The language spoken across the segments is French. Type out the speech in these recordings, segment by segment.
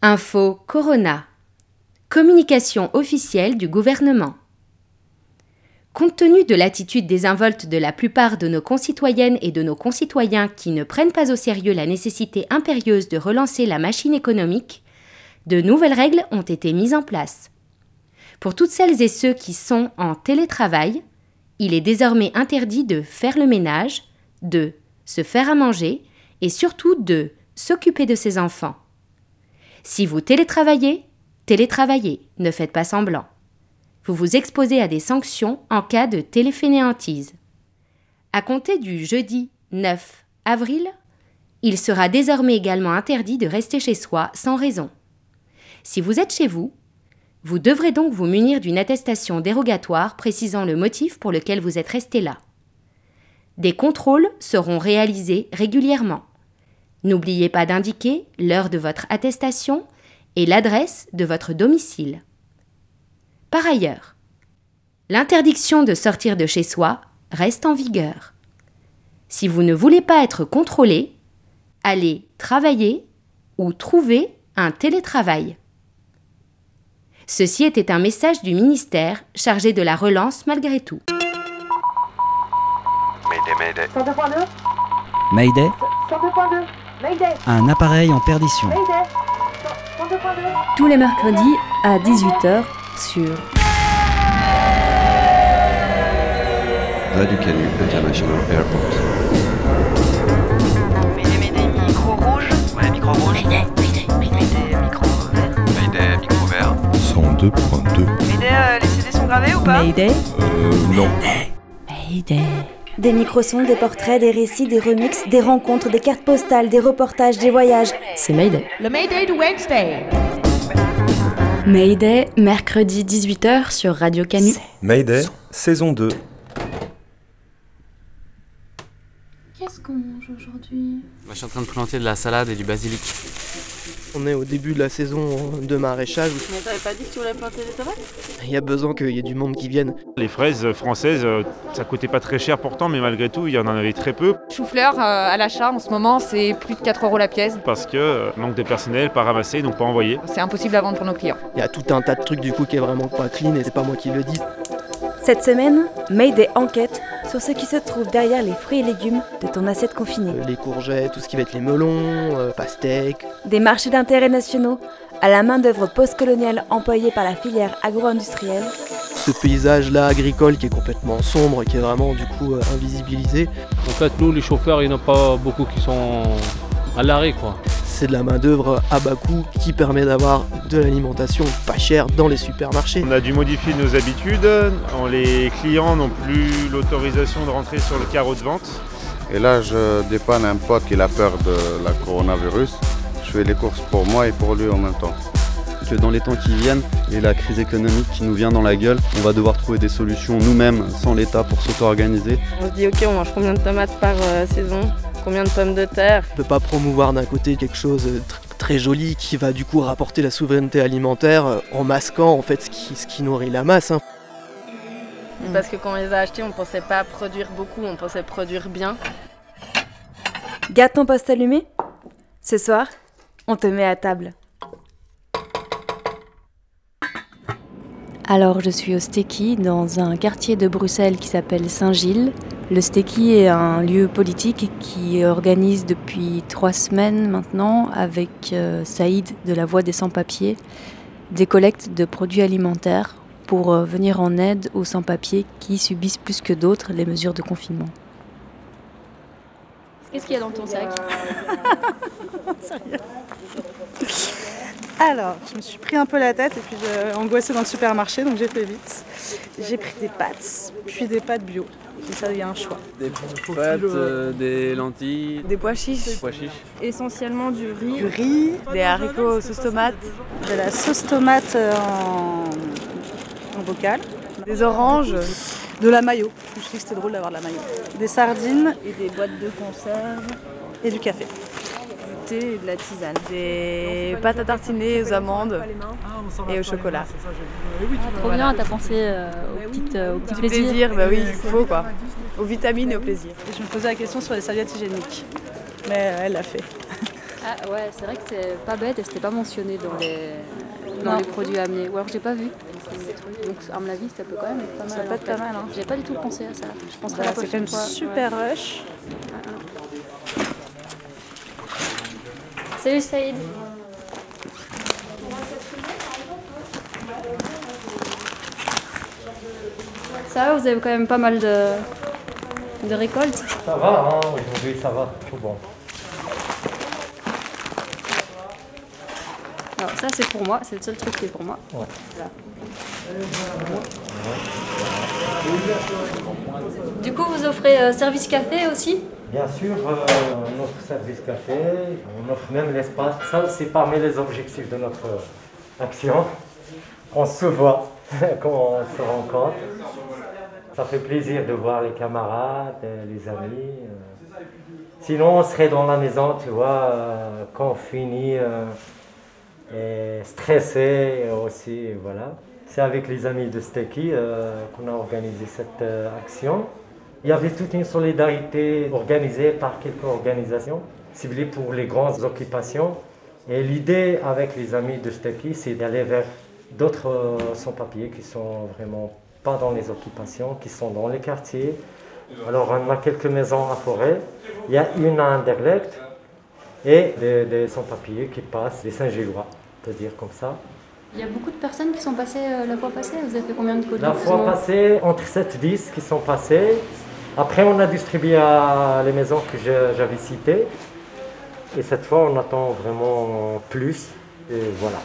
Info Corona. Communication officielle du gouvernement. Compte tenu de l'attitude désinvolte de la plupart de nos concitoyennes et de nos concitoyens qui ne prennent pas au sérieux la nécessité impérieuse de relancer la machine économique, de nouvelles règles ont été mises en place. Pour toutes celles et ceux qui sont en télétravail, il est désormais interdit de faire le ménage, de se faire à manger et surtout de s'occuper de ses enfants. Si vous télétravaillez, télétravaillez, ne faites pas semblant. Vous vous exposez à des sanctions en cas de téléfainéantise. À compter du jeudi 9 avril, il sera désormais également interdit de rester chez soi sans raison. Si vous êtes chez vous, vous devrez donc vous munir d'une attestation dérogatoire précisant le motif pour lequel vous êtes resté là. Des contrôles seront réalisés régulièrement. N'oubliez pas d'indiquer l'heure de votre attestation et l'adresse de votre domicile. Par ailleurs, l'interdiction de sortir de chez soi reste en vigueur. Si vous ne voulez pas être contrôlé, allez travailler ou trouver un télétravail. Ceci était un message du ministère chargé de la relance malgré tout. Mayday, Mayday. 102.2 Mayday, 102.2 Mayday un appareil en perdition. Mayday 102.2 tous les mercredis à 18h sur Radio Canu International Airport. Mayday, Mayday, micro rouge. Ouais, micro rouge. Mayday, micro vert. Mayday, micro vert. 102.2. Mayday, euh, les CD sont gravés ou pas Mayday. Euh, non. Mayday. Des microsons, des portraits, des récits, des remixes, des rencontres, des cartes postales, des reportages, des voyages. C'est Mayday. Le Mayday de Wednesday. Mayday, mercredi 18h sur Radio Canu. Mayday, saison 2. Qu'est-ce qu'on mange aujourd'hui? Moi, je suis en train de planter de la salade et du basilic. On est au début de la saison de maraîchage. Mais t'avais pas dit que tu voulais planter des tomates Il y a besoin qu'il y ait du monde qui vienne. Les fraises françaises, euh, ça coûtait pas très cher pourtant, mais malgré tout, il y en avait très peu Chou-fleur euh, à l'achat en ce moment, c'est plus de 4 euros la pièce. parce que euh, manque de personnel, pas ramassé, donc pas envoyé. C'est impossible à vendre pour nos clients. Il y a tout un tas de trucs du coup qui est vraiment pas clean et c'est pas moi qui le dis. Cette semaine, Mayday enquête sur ce qui se trouve derrière les fruits et légumes de ton assiette confinée. Les courgettes, tout ce qui va être les melons, euh, pastèques. Des marchés d'intérêt nationaux à la main-d'œuvre postcoloniale employée par la filière agro-industrielle. Ce paysage là agricole qui est complètement sombre, qui est vraiment du coup euh, invisibilisé. En fait, nous, les chauffeurs, il n'y en a pas beaucoup qui sont à l'arrêt, quoi. C'est de la main d'œuvre à bas coût qui permet d'avoir de l'alimentation pas chère dans les supermarchés. On a dû modifier nos habitudes, On- les clients n'ont plus l'autorisation de rentrer sur le carreau de vente. Et là, je dépanne un pote qui a peur de la coronavirus. Je fais les courses pour moi et pour lui en même temps. Que dans les temps qui viennent et la crise économique qui nous vient dans la gueule, on va devoir trouver des solutions nous-mêmes, sans l'État, pour s'auto-organiser. On se dit ok on mange combien de tomates par euh, saison? Combien de pommes de terre On peut pas promouvoir d'un côté quelque chose de tr- très joli qui va du coup rapporter la souveraineté alimentaire euh, en masquant en fait ce qui, ce qui nourrit la masse. hein. Parce que quand on les a achetés on pensait pas produire beaucoup, on pensait produire bien. Garde ton poste allumé Ce soir, on te met à table. Alors, je suis au Stéki, dans un quartier de Bruxelles qui s'appelle Saint-Gilles. Le Stéki est un lieu politique qui organise depuis trois semaines maintenant, avec euh, Saïd de la Voix des Sans-Papiers, des collectes de produits alimentaires pour euh, venir en aide aux sans-papiers qui subissent plus que d'autres les mesures de confinement. Qu'est-ce qu'il y a dans ton sac? Alors, je me suis pris un peu la tête et puis j'ai angoissé dans le supermarché, donc j'ai fait vite. J'ai pris des pâtes, puis des pâtes bio. Comme ça, il y a un choix. Des pâtes, euh, des lentilles, Des pois chiches, des pois chiches. essentiellement du riz, Du riz, des haricots sauce tomate, de la sauce tomate euh, en, en bocal, des oranges de la mayo. Je dit que c'était drôle d'avoir de la mayo. Des sardines et des boîtes de conserve, et du café. Thé et de la tisane. Des pâtes à tartiner aux amandes et au chocolat. Trop bien, t'as pensé euh, au petit, au petit Du plaisir, bah oui, il faut quoi. Aux vitamines et au plaisir. Et je me posais la question sur les serviettes hygiéniques. Mais euh, elle l'a fait. Ah ouais, c'est vrai que c'est pas bête et c'était pas mentionné dans les, dans les produits amenés. Ou alors j'ai pas vu. Donc à mon avis, ça peut quand même être pas mal. Ça peut être pas mal, hein. J'ai pas du tout pensé à ça. Je penserai Bah, la c'est quand même super Ouais. rush. Salut Saïd. Ça va, vous avez quand même pas mal de, de récoltes. Ça va, hein, aujourd'hui ça va, tout bon. Alors ça c'est pour moi, c'est le seul truc qui est pour moi. Ouais. Voilà. Du coup, vous offrez euh, service café aussi? Bien sûr, euh, on offre service café, on offre même l'espace. Ça, c'est parmi les objectifs de notre action. On se voit quand on se rencontre. Ça fait plaisir de voir les camarades, euh, les amis. euh. Sinon, on serait dans la maison, tu vois, euh, quand on finit, euh, et stressé aussi. C'est avec les amis de euh, qu'on a organisé cette euh, action. Il y avait toute une solidarité organisée par quelques organisations ciblées pour les grandes occupations. Et l'idée avec les amis de Stecky, c'est d'aller vers d'autres euh, sans-papiers qui sont vraiment pas dans les occupations, qui sont dans les quartiers. Alors on a quelques maisons à Forêt, il y a une à Anderlecht et des, des sans-papiers qui passent, des Saint-Gillois, on peut dire comme ça. Il y a beaucoup de personnes qui sont passées euh, la fois passée. Vous avez fait combien de colis La fois passée, entre 7 et 10 qui sont passés. Après, on a distribué à les maisons que j'avais citées. Et cette fois, on attend vraiment plus. Et voilà.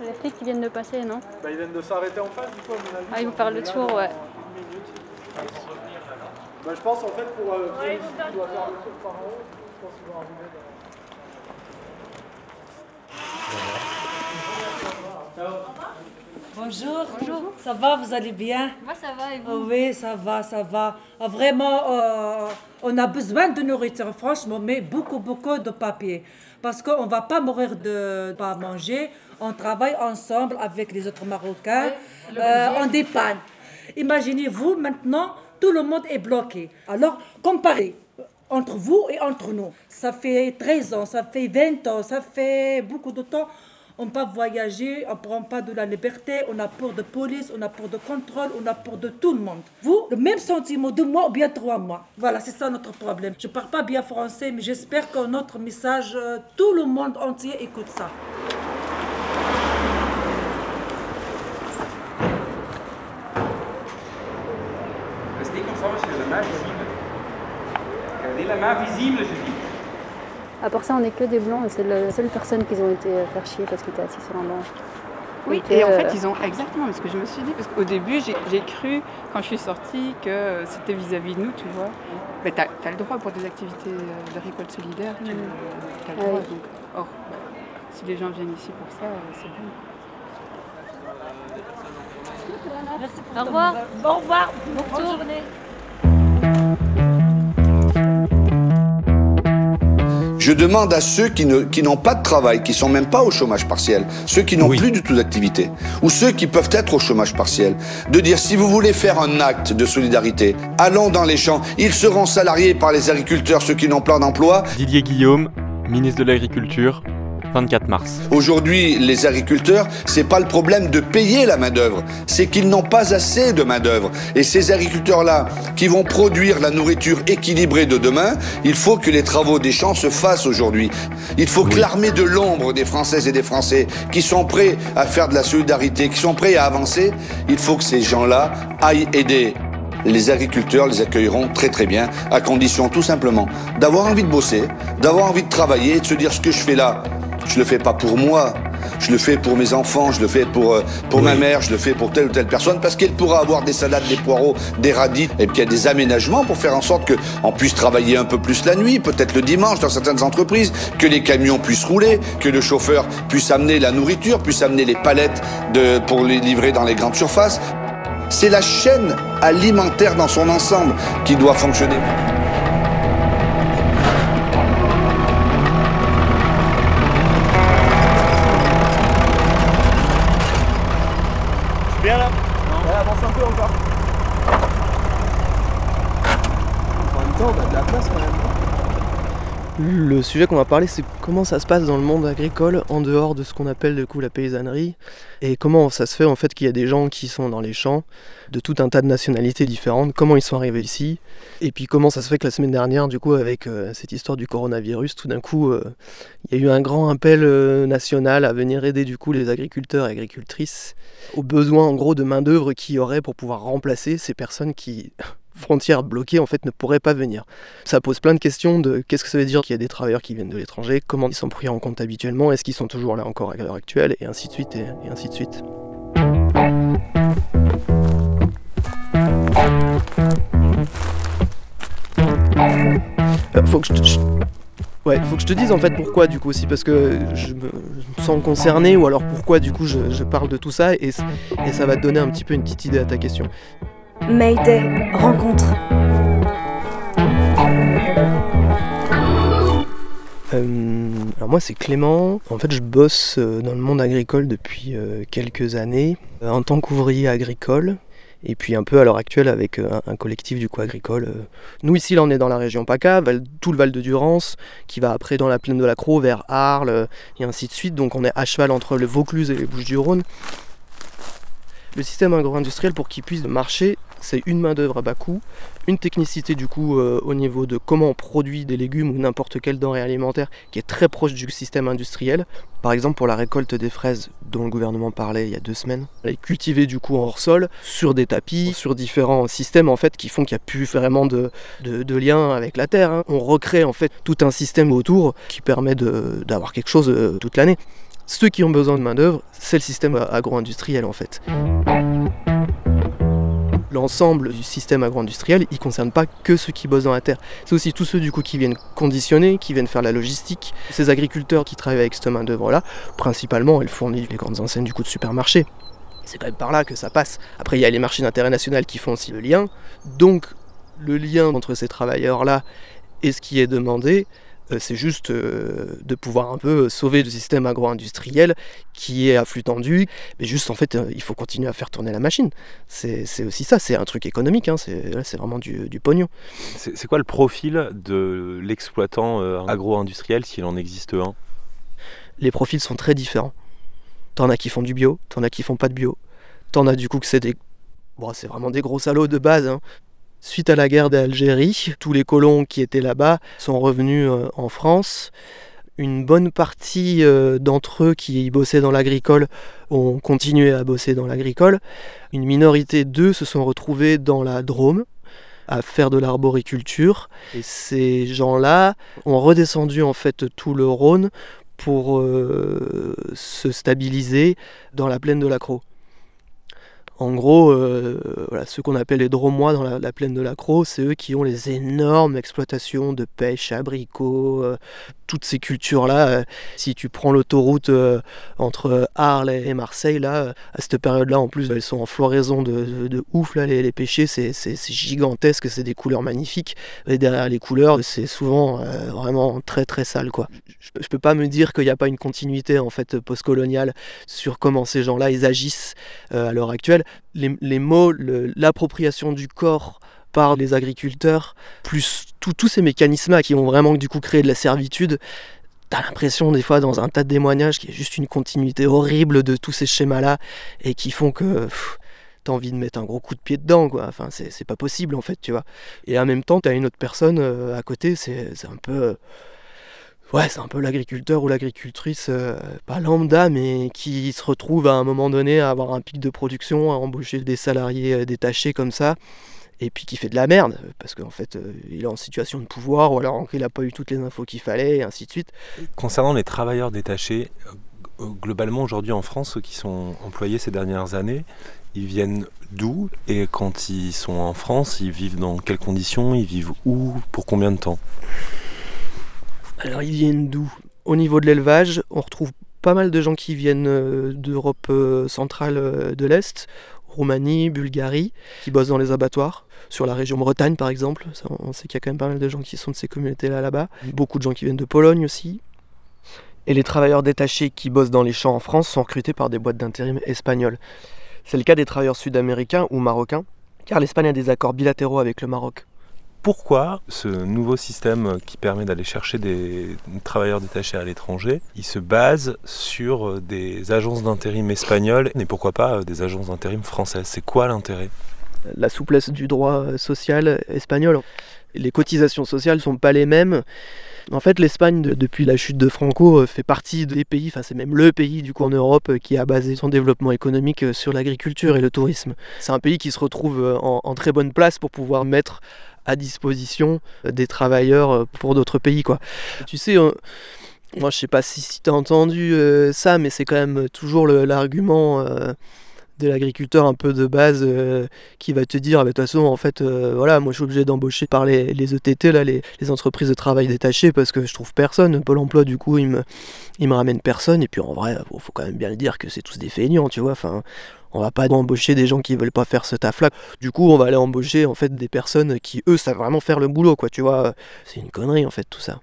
Les flics qui viennent de passer, non Bah, ils viennent de s'arrêter en face, du coup, à mon avis. Ah, ils vont faire le tour, ouais. Bah, je pense en fait pour. Euh, faire le tour par en haut. Je pense qu'ils vont arriver. Bonjour. Bonjour. Ça va, vous allez bien? Moi, ça va et vous? Oh Oui, ça va, ça va. Ah, Vraiment, euh, on a besoin de nourriture, franchement, mais beaucoup, beaucoup de papier. Parce qu'on ne va pas mourir de ne pas manger. On travaille ensemble avec les autres Marocains. le Euh, on dépanne. Imaginez-vous, maintenant, tout le monde est bloqué. Alors, comparez entre vous et entre nous. Ça fait 13 ans, ça fait 20 ans, ça fait beaucoup de temps. On ne peut pas voyager, on ne prend pas de la liberté, on a peur de police, on a peur de contrôle, on a peur de tout le monde. Vous, le même sentiment, deux mois ou bien trois mois. Voilà, c'est ça notre problème. Je ne parle pas bien français, mais j'espère que notre message, euh, tout le monde entier écoute ça. Restez la main visible. Regardez la main visible, je dis. À part ça, on n'est que des blancs et c'est la seule personne qui ont été euh, faire chier parce qu'ils étaient assis sur un banc. Oui, et en euh, fait, ils ont exactement ce que je me suis dit. Parce qu'au début, j'ai cru, quand je suis sortie, que euh, c'était vis-à-vis de nous, tu vois. Mais tu as, le droit pour des activités de récolte solidaire, tu as le Ah droit. oui. Donc, or, bah, si les gens viennent ici pour ça, c'est bien. Au revoir. Au revoir. Bonne journée. Je demande à ceux qui ne- qui n'ont pas de travail, qui sont même pas au chômage partiel, ceux qui n'ont plus du tout d'activité, ou ceux qui peuvent être au chômage partiel, de dire si vous voulez faire un acte de solidarité, allons dans les champs. Ils seront salariés par les agriculteurs, ceux qui n'ont pas d'emploi. Didier Guillaume, ministre de l'Agriculture, 24 mars. Aujourd'hui, les agriculteurs, c'est pas le problème de payer la main-d'œuvre, c'est qu'ils n'ont pas assez de main-d'œuvre. Et ces agriculteurs-là, qui vont produire la nourriture équilibrée de demain, il faut que les travaux des champs se fassent aujourd'hui. Il faut que l'armée de l'ombre des Françaises et des Français, qui sont prêts à faire de la solidarité, qui sont prêts à avancer, il faut que ces gens-là aillent aider. Les agriculteurs les accueilleront très très bien, à condition tout simplement d'avoir envie de bosser, d'avoir envie de travailler et de se dire ce que je fais là, je le fais pas pour moi, je le fais pour mes enfants, je le fais pour, euh, pour ma mère, je le fais pour telle ou telle personne, parce qu'elle pourra avoir des salades, des poireaux, des radis, et puis il y a des aménagements pour faire en sorte qu'on puisse travailler un peu plus la nuit, peut-être le dimanche dans certaines entreprises, que les camions puissent rouler, que le chauffeur puisse amener la nourriture, puisse amener les palettes de, pour les livrer dans les grandes surfaces. C'est la chaîne alimentaire dans son ensemble qui doit fonctionner. On de la place quand même. Le sujet qu'on va parler, c'est comment ça se passe dans le monde agricole en dehors de ce qu'on appelle du coup la paysannerie et comment ça se fait en fait qu'il y a des gens qui sont dans les champs de tout un tas de nationalités différentes, comment ils sont arrivés ici et puis comment ça se fait que la semaine dernière du coup avec euh, cette histoire du coronavirus, tout d'un coup euh, il y a eu un grand appel euh, national à venir aider du coup les agriculteurs et agricultrices aux besoins en gros de main d'œuvre qu'il y aurait pour pouvoir remplacer ces personnes qui frontières bloquées en fait ne pourraient pas venir. Ça pose plein de questions de qu'est-ce que ça veut dire qu'il y a des travailleurs qui viennent de l'étranger, comment ils sont pris en compte habituellement, est-ce qu'ils sont toujours là encore à l'heure actuelle, et ainsi de suite, et, ainsi de suite. Euh, faut que je, Ouais, te dise en fait pourquoi du coup aussi, parce que je me sens concerné, ou alors pourquoi du coup je, parle de tout ça, et ça va te donner un petit peu une petite idée à ta question. Mayday, rencontre. Euh, alors moi c'est Clément, en fait je bosse euh, dans le monde agricole depuis euh, quelques années en tant qu'ouvrier agricole et puis un peu à l'heure actuelle avec un, collectif du coup agricole. Nous ici là on est dans la région PACA, tout le Val de Durance qui va après dans la plaine de la Croix vers Arles et ainsi de suite donc on est à cheval entre le Vaucluse et les Bouches du Rhône. Le système agro-industriel, pour qu'il puisse marcher, c'est une main-d'œuvre à bas coût, une technicité du coup euh, au niveau de comment on produit des légumes ou n'importe quelle denrée alimentaire qui est très proche du système industriel. Par exemple, pour la récolte des fraises dont le gouvernement parlait il y a deux semaines, elle est cultivée du coup en hors-sol, sur des tapis, sur différents systèmes en fait qui font qu'il n'y a plus vraiment de, lien avec la terre. Hein. On recrée en fait tout un système autour qui permet d'avoir quelque chose euh, toute l'année. Ceux qui ont besoin de main-d'œuvre, c'est le système agro-industriel en fait. L'ensemble du système agro-industriel, il ne concerne pas que ceux qui bossent dans la terre. C'est aussi tous ceux du coup qui viennent conditionner, qui viennent faire la logistique. Ces agriculteurs qui travaillent avec cette main-d'œuvre-là, principalement, elles fournissent les grandes enseignes du coup de supermarché. C'est quand même par là que ça passe. Après, il y a les marchés d'intérêt national qui font aussi le lien. Donc, le lien entre ces travailleurs-là et ce qui est demandé, c'est juste euh, de pouvoir un peu sauver le système agro-industriel qui est à flux tendu. Mais juste, en fait, euh, il faut continuer à faire tourner la machine. C'est aussi ça, c'est un truc économique, hein, c'est vraiment du, du pognon. C'est quoi le profil de l'exploitant agro-industriel s'il en existe un? Les profils sont très différents. T'en as qui font du bio, t'en as qui font pas de bio. T'en as du coup que c'est des Bon, c'est vraiment des gros salauds de base, hein. Suite à la guerre d'Algérie, tous les colons qui étaient là-bas sont revenus euh, en France. Une bonne partie euh, d'entre eux qui bossaient dans l'agricole ont continué à bosser dans l'agricole. Une minorité d'eux se sont retrouvés dans la Drôme à faire de l'arboriculture. Ces gens-là ont redescendu en fait tout le Rhône pour euh, se stabiliser dans la plaine de la. En gros, euh, voilà, ceux qu'on appelle les dromois dans la, plaine de la c'est eux qui ont les énormes exploitations de pêche, abricots, euh, toutes ces cultures-là. Euh, si tu prends l'autoroute entre Arles et Marseille, là, à cette période-là, en plus, elles sont en floraison de, ouf, là, les, les pêchers, c'est gigantesque, c'est des couleurs magnifiques. Et derrière les couleurs, c'est souvent vraiment très très sale, quoi. Je, je peux pas me dire qu'il n'y a pas une continuité, en fait, postcoloniale sur comment ces gens-là, ils agissent à l'heure actuelle les, mots, l'appropriation du corps par les agriculteurs, plus tous ces mécanismes qui ont vraiment du coup créé de la servitude, t'as l'impression des fois dans un tas de témoignages qu'il y a juste une continuité horrible de tous ces schémas-là et qui font que t'as envie de mettre un gros coup de pied dedans, quoi. Enfin, c'est pas possible en fait, tu vois. Et en même temps, t'as une autre personne euh, à côté, c'est un peu. Ouais, c'est un peu l'agriculteur ou l'agricultrice, euh, pas lambda, mais qui se retrouve à un moment donné à avoir un pic de production, à embaucher des salariés euh, détachés comme ça, et puis qui fait de la merde, parce qu'en fait, euh, il est en situation de pouvoir, ou alors il n'a pas eu toutes les infos qu'il fallait, et ainsi de suite. Concernant les travailleurs détachés, globalement aujourd'hui en France, ceux qui sont employés ces dernières années, ils viennent d'où Et quand ils sont en France, ils vivent dans quelles conditions Ils vivent où Pour combien de temps? Alors ils viennent d'où? Au niveau de l'élevage, on retrouve pas mal de gens qui viennent euh, d'Europe euh, centrale euh, de l'Est, Roumanie, Bulgarie, qui bossent dans les abattoirs, sur la région Bretagne par exemple. on sait qu'il y a quand même pas mal de gens qui sont de ces communautés-là là-bas. Beaucoup de gens qui viennent de Pologne aussi. Et les travailleurs détachés qui bossent dans les champs en France sont recrutés par des boîtes d'intérim espagnoles. C'est le cas des travailleurs sud-américains ou marocains, car l'Espagne a des accords bilatéraux avec le Maroc. Pourquoi ce nouveau système qui permet d'aller chercher des travailleurs détachés à l'étranger, il se base sur des agences d'intérim espagnoles et pourquoi pas des agences d'intérim françaises? C'est quoi l'intérêt? La souplesse du droit social espagnol. Les cotisations sociales sont pas les mêmes. En fait, l'Espagne, depuis la chute de Franco, euh, fait partie des pays, enfin c'est même le pays du coup en Europe euh, qui a basé son développement économique euh, sur l'agriculture et le tourisme. C'est un pays qui se retrouve en, très bonne place pour pouvoir mettre à disposition des travailleurs pour d'autres pays. Quoi. Tu sais, moi je sais pas si, tu as entendu ça, mais c'est quand même toujours l'argument de l'agriculteur un peu de base euh, qui va te dire, ah, bah, de toute façon, en fait, euh, voilà, moi je suis obligé d'embaucher par les, ETT, là, les, entreprises de travail détachées, parce que je trouve personne. Pôle emploi, du coup, il me, il me ramène personne. Et puis en vrai, il faut quand même bien le dire que c'est tous des feignants, tu vois. Enfin, on va pas embaucher des gens qui veulent pas faire ce taf-là. Du coup, on va aller embaucher en fait des personnes qui, eux, savent vraiment faire le boulot, quoi, tu vois. C'est une connerie, en fait, tout ça.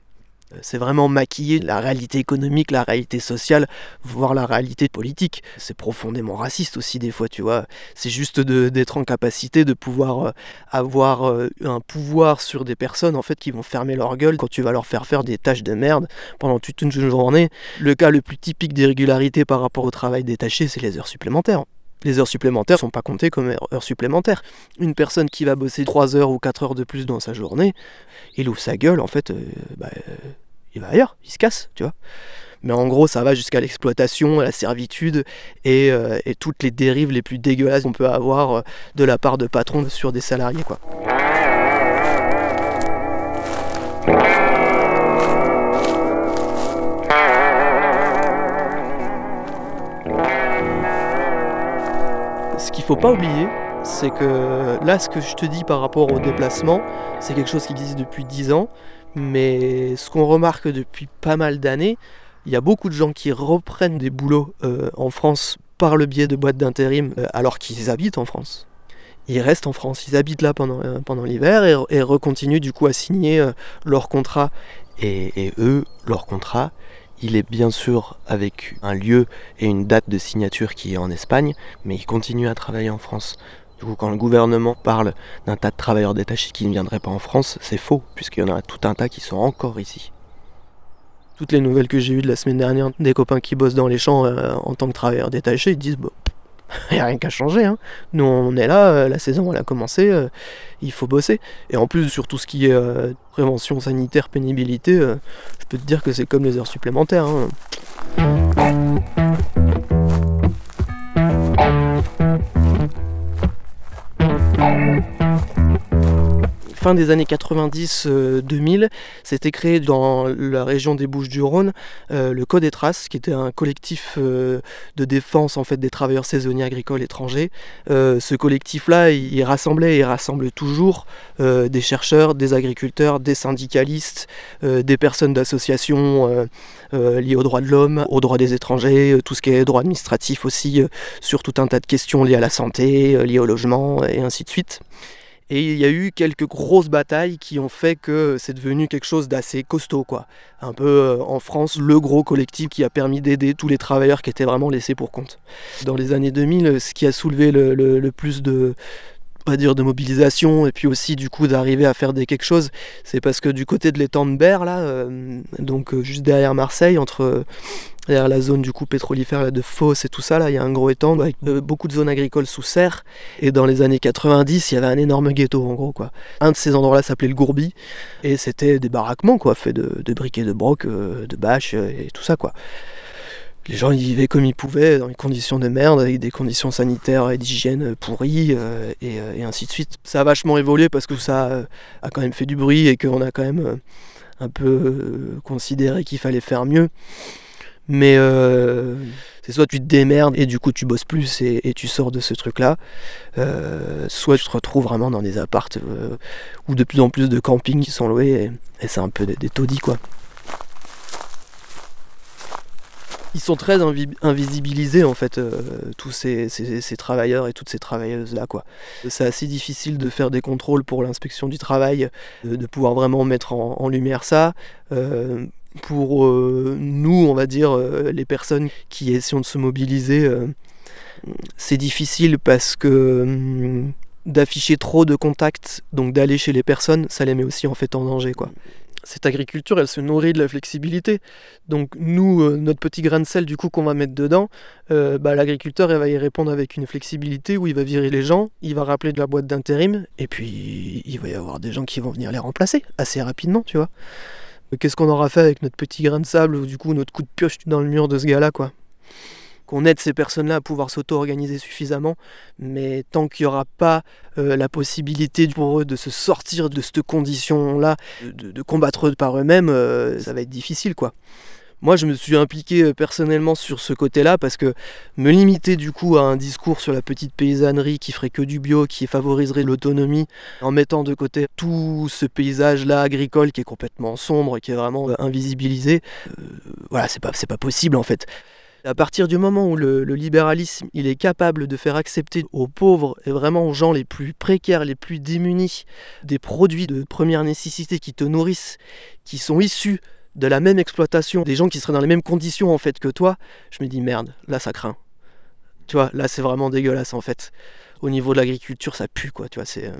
C'est vraiment maquiller la réalité économique, la réalité sociale, voire la réalité politique. C'est profondément raciste aussi des fois, tu vois. C'est juste d'être en capacité de pouvoir euh, avoir euh, un pouvoir sur des personnes en fait qui vont fermer leur gueule quand tu vas leur faire faire des tâches de merde pendant toute une journée. Le cas le plus typique d'irrégularité par rapport au travail détaché, c'est les heures supplémentaires. Les heures supplémentaires sont pas comptées comme heures supplémentaires. Une personne qui va bosser 3 heures ou 4 heures de plus dans sa journée, il ouvre sa gueule, en fait, euh, bah, il va ailleurs, il se casse, tu vois. Mais en gros, ça va jusqu'à l'exploitation, la servitude euh, et, toutes les dérives les plus dégueulasses qu'on peut avoir euh, de la part de patrons sur des salariés, quoi. Faut pas oublier, c'est que là, ce que je te dis par rapport au déplacement, c'est quelque chose qui existe depuis 10 ans. Mais ce qu'on remarque depuis pas mal d'années, il y a beaucoup de gens qui reprennent des boulots euh, en France par le biais de boîtes d'intérim euh, alors qu'ils habitent en France. Ils restent en France, ils habitent là pendant, euh, pendant l'hiver et, recontinuent du coup à signer leur contrat. Et, et, eux, leur contrat, il est bien sûr avec un lieu et une date de signature qui est en Espagne, mais ils continuent à travailler en France. Du coup, quand le gouvernement parle d'un tas de travailleurs détachés qui ne viendraient pas en France, c'est faux, puisqu'il y en a tout un tas qui sont encore ici. Toutes les nouvelles que j'ai eues de la semaine dernière, des copains qui bossent dans les champs euh, en tant que travailleurs détachés, ils disent bon, il n'y a rien qu'à changer. Hein. Nous, on est là, euh, la saison, elle a commencé, euh, il faut bosser. Et en plus, sur tout ce qui est prévention sanitaire, pénibilité, je peux te dire que c'est comme les heures supplémentaires. Hein. Fin des années 90-2000, euh, s'était créé dans la région des Bouches-du-Rhône euh, le Code des Traces, qui était un collectif euh, de défense en fait des travailleurs saisonniers agricoles étrangers. ce collectif-là, il, rassemblait et rassemble toujours des chercheurs, des agriculteurs, des syndicalistes, des personnes d'associations liées aux droits de l'homme, aux droits des étrangers, tout ce qui est droit administratif aussi, sur tout un tas de questions liées à la santé, liées au logement et ainsi de suite. Et il y a eu quelques grosses batailles qui ont fait que c'est devenu quelque chose d'assez costaud, quoi. Un peu euh, en France, le gros collectif qui a permis d'aider tous les travailleurs qui étaient vraiment laissés pour compte. Dans les années 2000, ce qui a soulevé le, plus de, pas dire de mobilisation et puis aussi du coup d'arriver à faire des quelque chose c'est parce que du côté de l'étang de Berre là euh, donc euh, juste derrière Marseille entre Derrière la zone du coup pétrolifère de Fos et tout ça, là, il y a un gros étang avec euh, beaucoup de zones agricoles sous serre. Et dans les années 90, il y avait un énorme ghetto en gros quoi. Un de ces endroits-là s'appelait le Gourbi et c'était des baraquements quoi, fait de, de briques et de broc, euh, de bâches euh, et tout ça quoi. Les gens y vivaient comme ils pouvaient, dans des conditions de merde, avec des conditions sanitaires et d'hygiène pourries, et, et, ainsi de suite. Ça a vachement évolué parce que ça a quand même fait du bruit et qu'on a quand même un peu considéré qu'il fallait faire mieux. Mais euh, c'est soit tu te démerdes et du coup tu bosses plus et, tu sors de ce truc-là, euh, soit tu te retrouves vraiment dans des appartes euh, ou de plus en plus de campings qui sont loués et, c'est un peu des, taudis quoi. Ils sont très invisibilisés en fait, tous ces, travailleurs et toutes ces travailleuses là. C'est assez difficile de faire des contrôles pour l'inspection du travail, de, pouvoir vraiment mettre en, lumière ça pour euh, nous, on va dire, euh, les personnes qui essayent de se mobiliser, euh, c'est difficile parce que hum, d'afficher trop de contacts, donc d'aller chez les personnes, ça les met aussi en fait en danger. Cette agriculture, elle se nourrit de la flexibilité. Donc nous, euh, notre petit grain de sel du coup qu'on va mettre dedans, euh, bah, l'agriculteur il va y répondre avec une flexibilité où il va virer les gens, il va rappeler de la boîte d'intérim, et puis il va y avoir des gens qui vont venir les remplacer assez rapidement, tu vois. Qu'est-ce qu'on aura fait avec notre petit grain de sable ou du coup notre coup de pioche dans le mur de ce gars-là quoi? Qu'on aide ces personnes-là à pouvoir s'auto-organiser suffisamment, mais tant qu'il n'y aura pas euh, la possibilité pour eux de se sortir de cette condition-là, de, combattre par eux-mêmes, euh, ça va être difficile quoi. Moi, je me suis impliqué euh, personnellement sur ce côté-là parce que me limiter du coup à un discours sur la petite paysannerie qui ferait que du bio, qui favoriserait l'autonomie, en mettant de côté tout ce paysage-là agricole qui est complètement sombre, qui est vraiment invisibilisé, voilà, c'est pas, c'est pas possible en fait. À partir du moment où le, libéralisme il est capable de faire accepter aux pauvres et vraiment aux gens les plus précaires, les plus démunis, des produits de première nécessité qui te nourrissent, qui sont issus de la même exploitation, des gens qui seraient dans les mêmes conditions en fait que toi, je me dis merde, là ça craint. Tu vois, là c'est vraiment dégueulasse en fait. Au niveau de l'agriculture, ça pue quoi, tu vois, c'est... Euh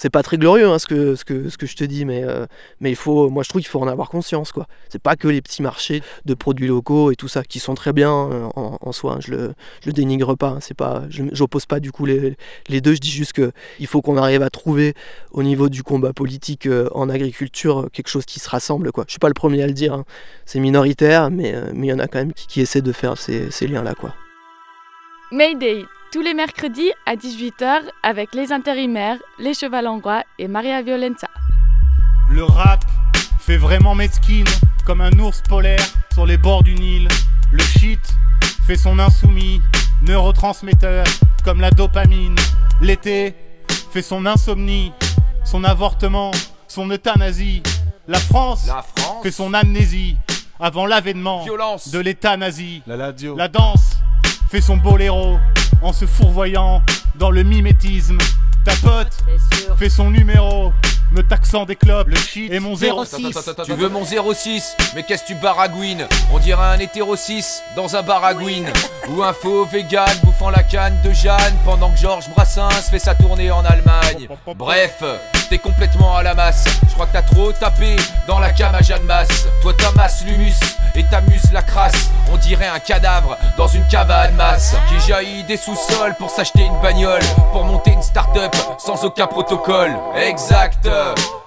c'est pas très glorieux hein, ce, que, ce, que, ce que je te dis, mais, euh, mais il faut, moi je trouve qu'il faut en avoir conscience. quoi. C'est pas que les petits marchés de produits locaux et tout ça, qui sont très bien euh, en, soi, hein, je, le, le dénigre pas, hein, c'est pas je n'oppose pas du coup les, les, deux, je dis juste qu'il faut qu'on arrive à trouver au niveau du combat politique euh, en agriculture quelque chose qui se rassemble. Quoi. Je suis pas le premier à le dire, c'est minoritaire, mais il mais y en a quand même qui, qui essaient de faire ces, ces liens-là. Mayday tous les mercredis à 18h avec les intérimaires, les chevalangois et Maria Violenza. Le rap fait vraiment mesquine comme un ours polaire sur les bords du Nil. Le shit fait son insoumis, neurotransmetteur comme la dopamine. L'été fait son insomnie, son avortement, son euthanasie. La France, la France. fait son amnésie avant l'avènement de l'état nazi. La, la danse fait son boléro en se fourvoyant dans le mimétisme. Ta pote fait son numéro, me taxant des clopes, le shit et mon 06. Tu veux mon 06, mais qu'est-ce que tu baragouines On dirait un hétéro 6 dans un baragouine. Ou un faux vegan bouffant la canne de Jeanne pendant que Georges Brassens fait sa tournée en Allemagne. Bref, t'es complètement à la masse. Je crois que t'as trop tapé dans la cam à Jeanne Masse. Toi t'amasses l'humus et t'amuses la crasse. On dirait un cadavre dans une cave à masse qui jaillit des sous-sols pour s'acheter une bagnole, pour monter une start-up sans aucun protocole. Exact.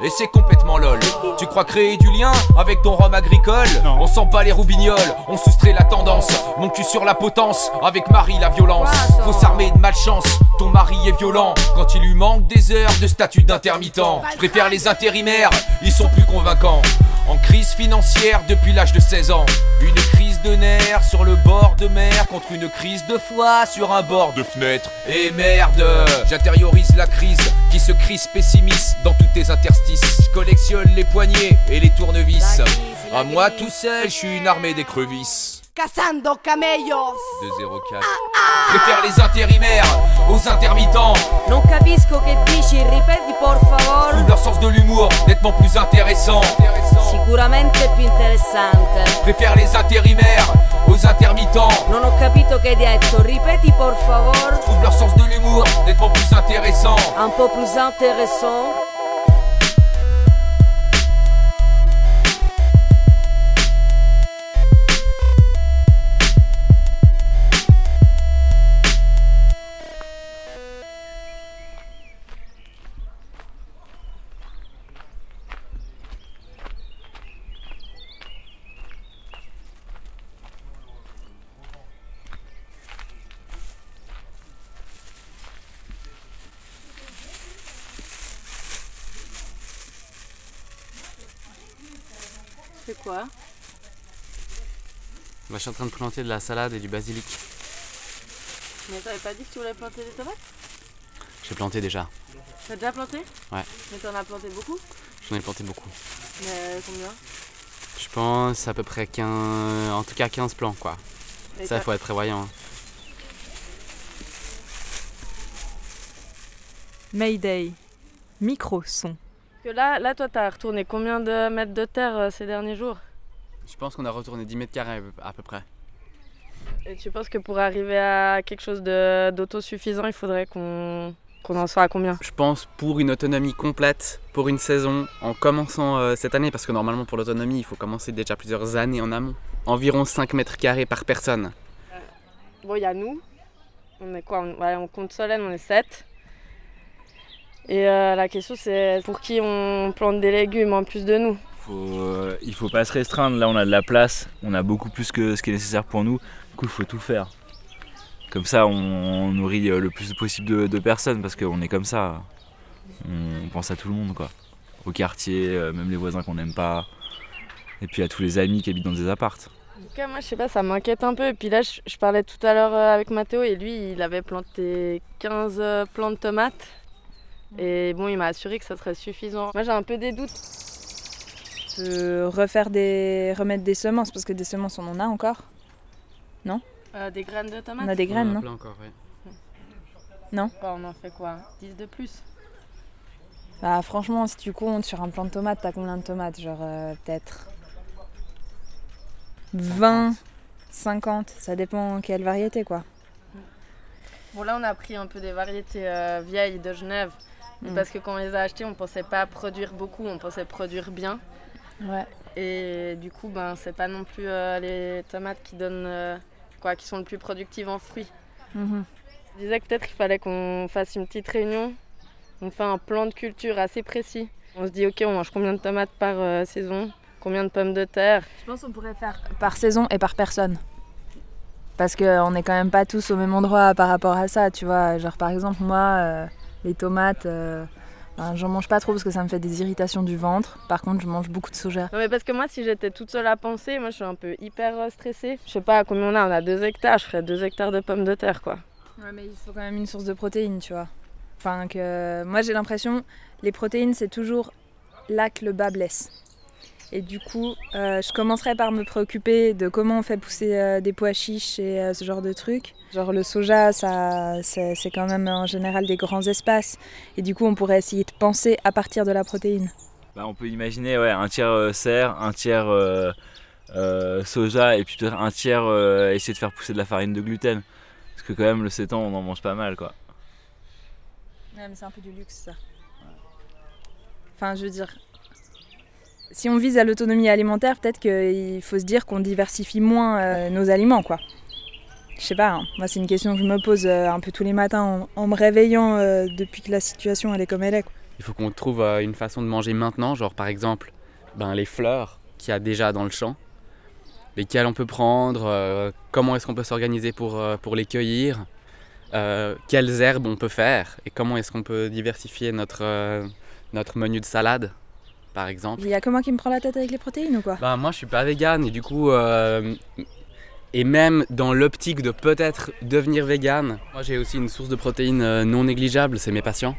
Et c'est complètement lol. Tu crois créer du lien avec ton rhum agricole? On sent pas les roubignoles, on soustrait la tendance. Mon cul sur la potence, avec Marie la violence. Faut s'armer de malchance, ton mari est violent quand il lui manque des heures de statut d'intermittent. Je préfère les intérimaires, ils sont plus convaincants. En crise financière depuis l'âge de 16 ans. Une crise de nerfs sur le bord de mer contre une crise de foi sur un bord de fenêtre. Et merde, j'intériorise la crise qui se crise pessimiste dans tous tes interstices. Je collectionne les poignées et les tournevis. À moi tout seul, je suis une armée d'écrevisses. Cazando camellos. De 04 Préfère les intérimaires aux intermittents. Non capisco che dici, ripeti por favor. Trouve leur sens de l'humour nettement plus intéressant. Sicuramente più interessante. Préfère les intérimaires aux intermittents. Non ho capito che hai detto, ripeti por favor. Trouve leur sens de l'humour nettement plus intéressant. Un po' plus intéressant quoi bah, Je suis en train de planter de la salade et du basilic. Mais t'avais pas dit que tu voulais planter des tomates J'ai planté déjà. T'as déjà planté Ouais. Mais t'en as planté beaucoup J'en ai planté beaucoup. Mais combien Je pense à peu près 15... En tout cas 15 plants quoi. Et Ça, il faut être prévoyant. Hein. Mayday. Micro-son. Que là, là, toi, t'as retourné combien de mètres de terre euh, ces derniers jours? Je pense qu'on a retourné 10 mètres carrés à peu près. Et tu penses que pour arriver à quelque chose d'autosuffisant, il faudrait qu'on qu'on en soit à combien? Je pense pour une autonomie complète, pour une saison, en commençant euh, cette année, parce que normalement pour l'autonomie, il faut commencer déjà plusieurs années en amont. Environ 5 mètres carrés par personne. Bon, il y a nous. On est quoi? On, ouais, on compte Solène, on est 7. Et euh, la question, c'est pour qui on plante des légumes en plus de nous faut, euh, il faut pas se restreindre. Là, on a de la place, on a beaucoup plus que ce qui est nécessaire pour nous. Du coup, il faut tout faire. Comme ça, on, on nourrit euh, le plus possible de, de personnes parce qu'on est comme ça. On, pense à tout le monde, quoi. Au quartier, euh, même les voisins qu'on n'aime pas. Et puis à tous les amis qui habitent dans des appartes. En tout cas, moi, je sais pas, ça m'inquiète un peu. Et puis là, je, je parlais tout à l'heure avec Mathéo et lui, il avait planté 15 euh, plants de tomates. Et bon, il m'a assuré que ça serait suffisant. Moi, j'ai un peu des doutes. de refaire des remettre des semences parce que des semences on en a encore non Euh, des graines de tomates on a des graines non encore, ouais. non Bah, on en fait quoi? 10 de plus bah franchement si tu comptes sur un plant de tomates t'as combien de tomates? Genre euh, peut-être 20 50 ça dépend quelle variété quoi Bon, là, on a pris un peu des variétés euh, vieilles de Genève. Mm. Parce que quand on les a achetées, on pensait pas produire beaucoup, on pensait produire bien. ouais Et du coup, ben, c'est pas non plus euh, les tomates qui donnent, euh, quoi, qui sont le plus productives en fruits. Mhm. Je disais que peut-être il fallait qu'on fasse une petite réunion. On fait un plan de culture assez précis. On se dit, ok, on mange combien de tomates par euh, saison? Combien de pommes de terre? Je pense qu'on pourrait faire par saison et par personne parce qu'on est quand même pas tous au même endroit par rapport à ça tu vois genre par exemple moi les tomates euh, ben, j'en mange pas trop parce que ça me fait des irritations du ventre par contre je mange beaucoup de soja Non mais parce que moi si j'étais toute seule à penser, moi je suis un peu hyper euh, stressée. Je sais pas combien on a, on a 2 hectares, je ferais 2 hectares de pommes de terre quoi. Ouais, mais il faut quand même une source de protéines, tu vois. Enfin, que moi j'ai l'impression, les protéines, c'est toujours là que le bas blesse. Et du coup, euh, je commencerai par me préoccuper de comment on fait pousser euh, des pois chiches et euh, ce genre de trucs. Genre le soja, ça, c'est c'est quand même en général des grands espaces. Et du coup, on pourrait essayer de penser à partir de la protéine. Bah, on peut imaginer ouais, un tiers serre, un tiers soja et puis peut-être un tiers essayer de faire pousser de la farine de gluten. Parce que quand même le sétan on en mange pas mal quoi. Ouais, mais c'est un peu du luxe, ça. Enfin, je veux dire, si on vise à l'autonomie alimentaire, peut-être qu'il faut se dire qu'on diversifie moins euh, nos aliments, quoi. Je sais pas, hein. moi c'est une question que je me pose euh, un peu tous les matins en, me réveillant euh, depuis que la situation elle est comme elle est. Il faut qu'on trouve une façon de manger maintenant, genre par exemple ben, les fleurs qu'il y a déjà dans le champ, lesquelles on peut prendre, comment est-ce qu'on peut s'organiser pour, pour les cueillir, quelles herbes on peut faire et comment est-ce qu'on peut diversifier notre, notre menu de salade, par exemple. Il y a que moi qui me prend la tête avec les protéines ou quoi? Ben, moi je suis pas vegan et du coup, euh, et même dans l'optique de peut-être devenir vegan, moi j'ai aussi une source de protéines euh, non négligeable, c'est mes patients.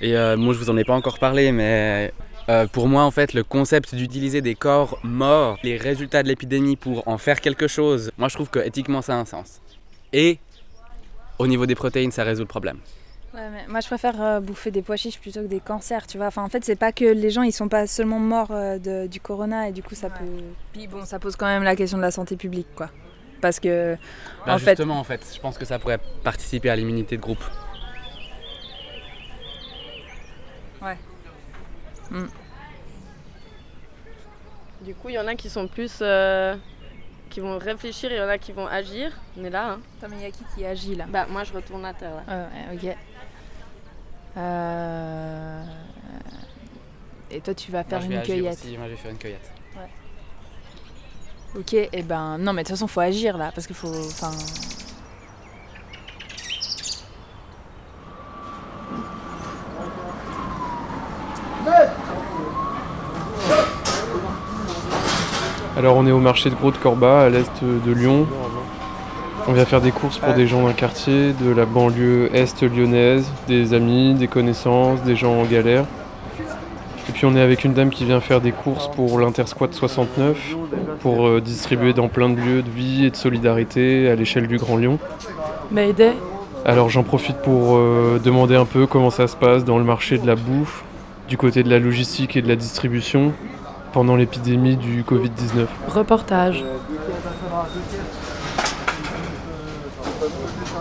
Et euh, moi je vous en ai pas encore parlé, mais euh, pour moi en fait le concept d'utiliser des corps morts, les résultats de l'épidémie pour en faire quelque chose, moi je trouve que éthiquement ça a un sens. Et au niveau des protéines ça résout le problème. Ouais, mais moi je préfère euh, bouffer des pois chiches plutôt que des cancers, tu vois. Enfin, en fait, c'est pas que les gens ils sont pas seulement morts euh, de- du corona et du coup ça peut. Puis bon, ça pose quand même la question de la santé publique, quoi. Parce que, Ben, en fait, justement en fait, je pense que ça pourrait participer à l'immunité de groupe. Ouais. Mm. Du coup, il y en a qui sont plus. euh, qui vont réfléchir et il y en a qui vont agir. On est là. Hein. Attends, mais il y a qui qui agit là? Bah, moi je retourne à terre là. Ouais, ouais, ok. Euh, Et toi, tu vas faire Moi, je vais une agir cueillette. aussi, moi je vais faire une cueillette. Ok, et ben non, mais de toute façon, faut agir là, parce qu'il faut. Enfin. Alors on est au marché de Gros de Corba à l'est de Lyon. On vient faire des courses pour des gens d'un quartier, de la banlieue est lyonnaise, des amis, des connaissances, des gens en galère. Et puis on est avec une dame qui vient faire des courses pour l'Intersquat 69, pour euh, distribuer dans plein de lieux de vie et de solidarité à l'échelle du Grand Lyon. Mayday. Alors j'en profite pour euh, demander un peu comment ça se passe dans le marché de la bouffe, du côté de la logistique et de la distribution, pendant l'épidémie du Covid-19. Reportage.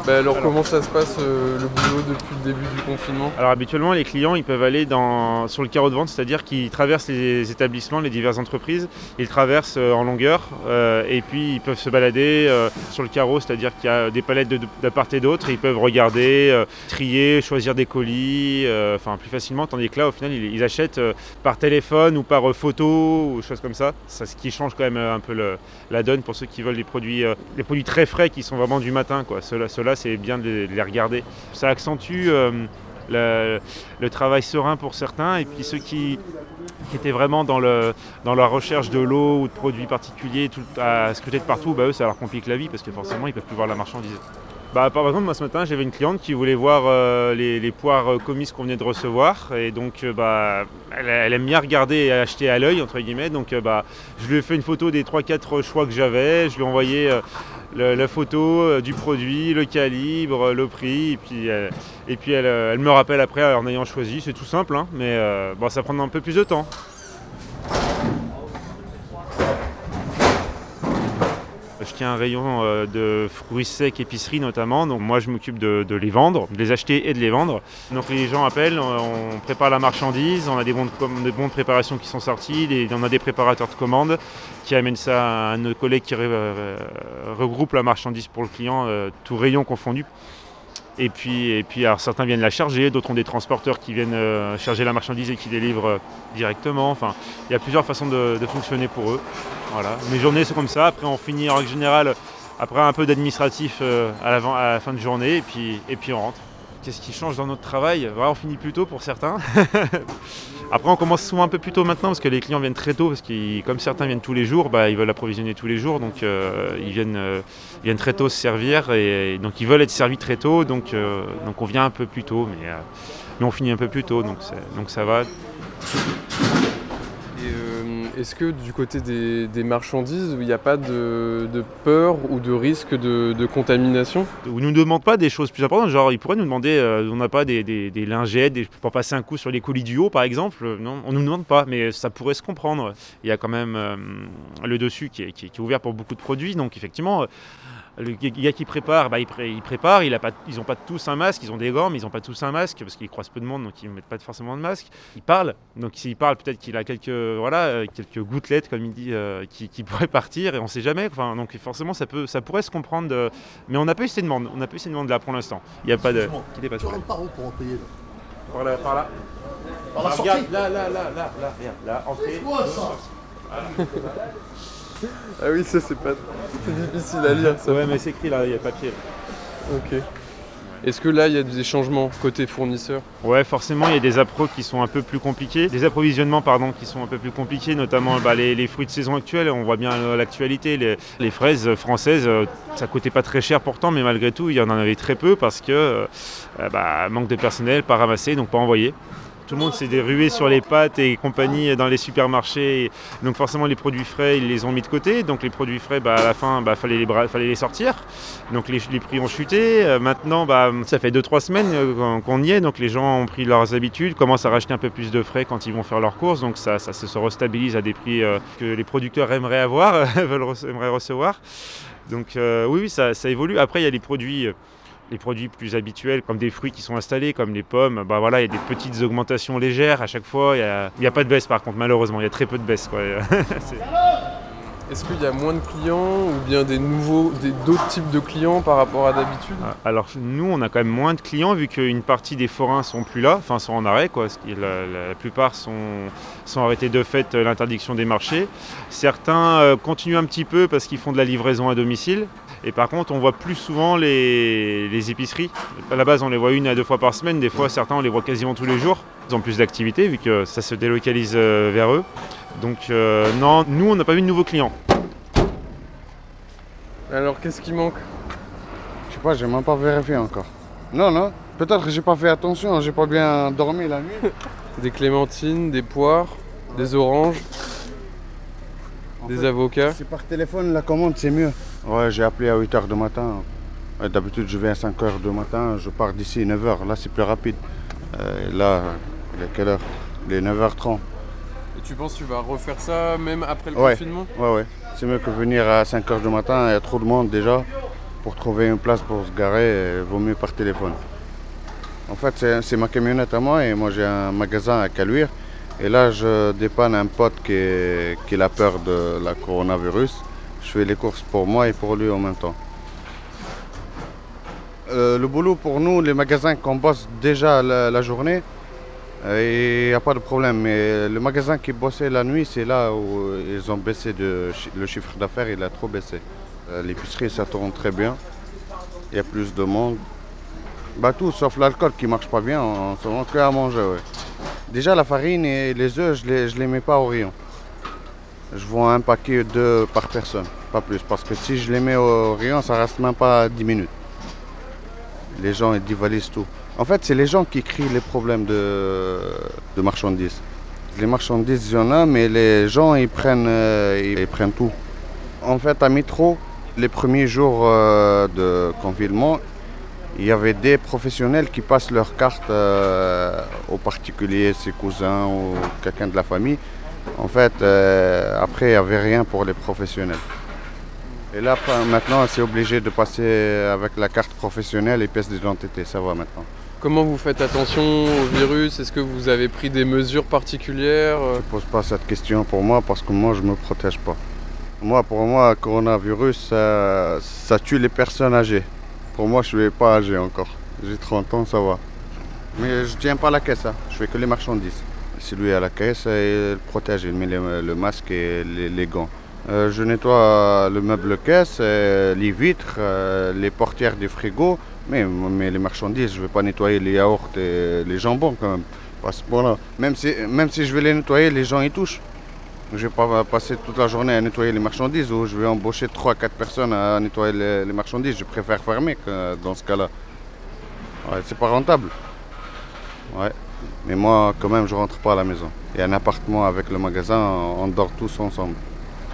Bah alors comment ça se passe euh, le boulot depuis le début du confinement? Alors habituellement les clients ils peuvent aller dans, sur le carreau de vente, c'est-à-dire qu'ils traversent les établissements, les diverses entreprises, ils traversent euh, en longueur euh, et puis ils peuvent se balader sur le carreau, c'est-à-dire qu'il y a des palettes de, de part et d'autre, ils peuvent regarder, trier, choisir des colis, enfin plus facilement, tandis que là au final ils, achètent par téléphone ou par photo ou choses comme ça. C'est ce qui change quand même un peu la donne pour ceux qui veulent des produits, des produits très frais qui sont vraiment du matin. Quoi. Ceux-là, c'est bien de les, de les regarder. Ça accentue euh, le, travail serein pour certains et puis ceux qui, étaient vraiment dans, la recherche de l'eau ou de produits particuliers tout, à scruter de partout, bah, eux ça leur complique la vie parce que forcément ils peuvent plus voir la marchandise. Bah, par exemple, moi ce matin, j'avais une cliente qui voulait voir euh, les, poires euh, commises qu'on venait de recevoir. Et donc, bah, elle, aime bien regarder et acheter à l'œil, entre guillemets. Donc, je lui ai fait une photo des 3-4 choix que j'avais. Je lui ai envoyé la photo euh, du produit, le calibre, le prix. Et puis, euh, et puis elle, euh, elle me rappelle après en ayant choisi. C'est tout simple, hein, mais bon, ça prend un peu plus de temps. Je tiens un rayon euh, de fruits secs, épicerie notamment. Donc moi je m'occupe de, les vendre, de les acheter et de les vendre. Donc les gens appellent, on prépare la marchandise, on a des bons de, préparation qui sont sortis, on a des préparateurs de commandes qui amènent ça à nos collègues qui re- euh, regroupent la marchandise pour le client, euh, tout rayon confondu. Et puis, et puis alors, certains viennent la charger, d'autres ont des transporteurs qui viennent euh, charger la marchandise et qui délivrent euh, directement. Enfin, il y a plusieurs façons de, fonctionner pour eux. Voilà. Mes journées sont comme ça. Après, on finit en règle générale après un peu d'administratif euh, à, la fin de journée et puis, et puis on rentre. Qu'est-ce qui change dans notre travail? Voilà, On finit plus tôt pour certains. Après, on commence souvent un peu plus tôt maintenant parce que les clients viennent très tôt. Parce que comme certains viennent tous les jours, bah, ils veulent approvisionner tous les jours. Donc, euh, ils, viennent, euh, ils viennent très tôt se servir. Et, donc, ils veulent être servis très tôt. Donc, euh, on vient un peu plus tôt. Mais, mais on finit un peu plus tôt. Donc ça va. Est-ce que du côté des, marchandises, il n'y a pas de, peur ou de risque de, contamination? Ou nous demandent pas des choses plus importantes, genre ils pourraient nous demander, euh, on n'a pas des, des- des lingettes des- pour passer un coup sur les colis du haut par exemple, Euh, non, on nous demande pas, mais ça pourrait se comprendre. Il y a quand même euh, le dessus qui est, ouvert pour beaucoup de produits, donc effectivement, le gars qui prépare, bah, il, pré- il prépare, il a pas, ils n'ont pas tous un masque, ils ont des gants, mais ils n'ont pas tous un masque parce qu'ils croisent peu de monde, donc ils ne mettent pas forcément de masque. Il parle, donc s'il parle, peut-être qu'il a quelques, voilà, euh, quelques gouttelettes, comme il dit, euh, qui, qui pourraient partir, et on ne sait jamais. Enfin, donc forcément, ça, peut, ça pourrait se comprendre, de- mais on n'a pas eu ces demandes, on n'a pas eu ces demandes là pour l'instant. Il n'y a pas de. Qui dépasse Tu rentres par où pour en payer là? Par là, par là. Par la Ah, sortie là, là, là, là, là, regarde, là, entrée. C'est quoi ça Ah oui, ça c'est pas. C'est difficile à lire ça. Ouais, mais c'est écrit là, il y a papier. Ok. Est-ce que là il y a des changements côté fournisseur? Ouais, forcément, il y a des appros qui sont un peu plus compliqués, des approvisionnements pardon, qui sont un peu plus compliqués, notamment bah, les, les fruits de saison actuels. On voit bien euh, l'actualité, les, les fraises françaises, euh, ça coûtait pas très cher pourtant, mais malgré tout, il y en avait très peu parce que euh, euh, bah, manque de personnel, pas ramassé, donc pas envoyé. Tout le monde s'est rué sur les pâtes et compagnie dans les supermarchés. Donc forcément les produits frais, ils les ont mis de côté. Donc les produits frais, bah, à la fin, il fallait, les fallait les sortir. Donc les, prix ont chuté. Euh, maintenant, bah, ça fait 2-3 semaines euh, qu'on- y est. Donc les gens ont pris leurs habitudes, commencent à racheter un peu plus de frais quand ils vont faire leurs courses. Donc ça, se se restabilise à des prix euh, que les producteurs aimeraient avoir, aimeraient recevoir. Donc oui, oui, ça, ça évolue. Après, il y a les produits... les produits plus habituels, comme des fruits qui sont installés, comme les pommes, bah voilà, il y a des petites augmentations légères à chaque fois. Il n'y a, il y a pas de baisse par contre, malheureusement, il y a très peu de baisse. quoi. Est-ce qu'il y a moins de clients ou bien des nouveaux, d'autres types de clients par rapport à d'habitude? Alors nous, on a quand même moins de clients vu qu'une partie des forains sont plus là, enfin sont en arrêt. Quoi. La, plupart sont, sont arrêtés de fait euh, l'interdiction des marchés. Certains euh, continuent un petit peu parce qu'ils font de la livraison à domicile. Et par contre, on voit plus souvent les, les épiceries. À la base, on les voit une à deux fois par semaine. Des fois, certains, on les voit quasiment tous les jours. Ils ont plus d'activité vu que ça se délocalise euh, vers eux. Donc euh, non, nous, on n'a pas vu de nouveaux clients. Alors qu'est-ce qui manque? Je sais pas, j'ai même pas vérifié encore. Non, non, peut-être que j'ai pas fait attention, j'ai pas bien dormi la nuit. Des clémentines, des poires, des oranges, En des fait, avocats. Si par téléphone la commande, c'est mieux. Ouais, j'ai appelé à 8h du matin. Ouais, D'habitude, je viens à 5h du matin, je pars d'ici 9h. Là, c'est plus rapide. Euh, là, il est quelle heure? Il est 9h30. Et tu penses que tu vas refaire ça même après le Ouais, confinement? Ouais, ouais. C'est mieux que venir à 5h du matin, il y a trop de monde déjà. Pour trouver une place pour se garer, il vaut mieux par téléphone. En fait, c'est- ma camionnette à moi et moi j'ai un magasin à Caluire. Et là, je dépanne un pote qui, est- qui a peur de la coronavirus. Je fais les courses pour moi et pour lui en même temps. Euh, le boulot pour nous, les magasins qu'on bosse déjà la, journée, euh, il n'y a pas de problème. Mais le magasin qui bossait la nuit, c'est là où ils ont baissé le chiffre d'affaires, il a trop baissé. Euh, L'épicerie, ça tourne très bien. Il y a plus de monde. Bah tout, sauf l'alcool qui marche pas bien, on se rend que à manger. Déjà la farine et les œufs, je les, je les mets pas au rayon. Je vends un paquet d'œufs par personne, pas plus. Parce que si je les mets au rayon, ça reste même pas 10 minutes. Les gens ils divalisent tout. En fait, c'est les gens qui crient les problèmes de, de marchandises. Les marchandises, il y en a, mais les gens, ils prennent, euh, tout. En fait, à Métro, les premiers jours euh, de confinement, il y avait des professionnels qui passent leur carte euh, aux particuliers, ses cousins ou quelqu'un de la famille. En fait, euh, après, il n'y avait rien pour les professionnels. Et là, maintenant, c'est obligé de passer avec la carte professionnelle et pièce d'identité. Ça va maintenant. Comment vous faites attention au virus? Est-ce que vous avez pris des mesures particulières? Ne pose pas cette question pour moi parce que moi, je ne me protège pas. Moi, pour moi, le coronavirus, ça, ça tue les personnes âgées. Pour moi, je ne suis pas âgé encore. J'ai 30 ans, ça va. Mais je tiens pas la caisse, hein. je fais que les marchandises. C'est lui à la caisse, et il protège, il met le, masque et les, gants. Euh, je nettoie le meuble caisse, euh, les vitres, euh, les portières du frigo. Mais, mais les marchandises, je ne vais pas nettoyer les yaourts et les jambons quand même. Parce que voilà, même si, même si je vais les nettoyer, les gens y touchent. Je ne vais pas passer toute la journée à nettoyer les marchandises ou je vais embaucher 3-4 personnes à nettoyer les, les marchandises. Je préfère fermer que dans ce cas-là. Ouais, c'est pas rentable. Ouais. Mais moi, quand même, je rentre pas à la maison. Il y a un appartement avec le magasin, on dort tous ensemble.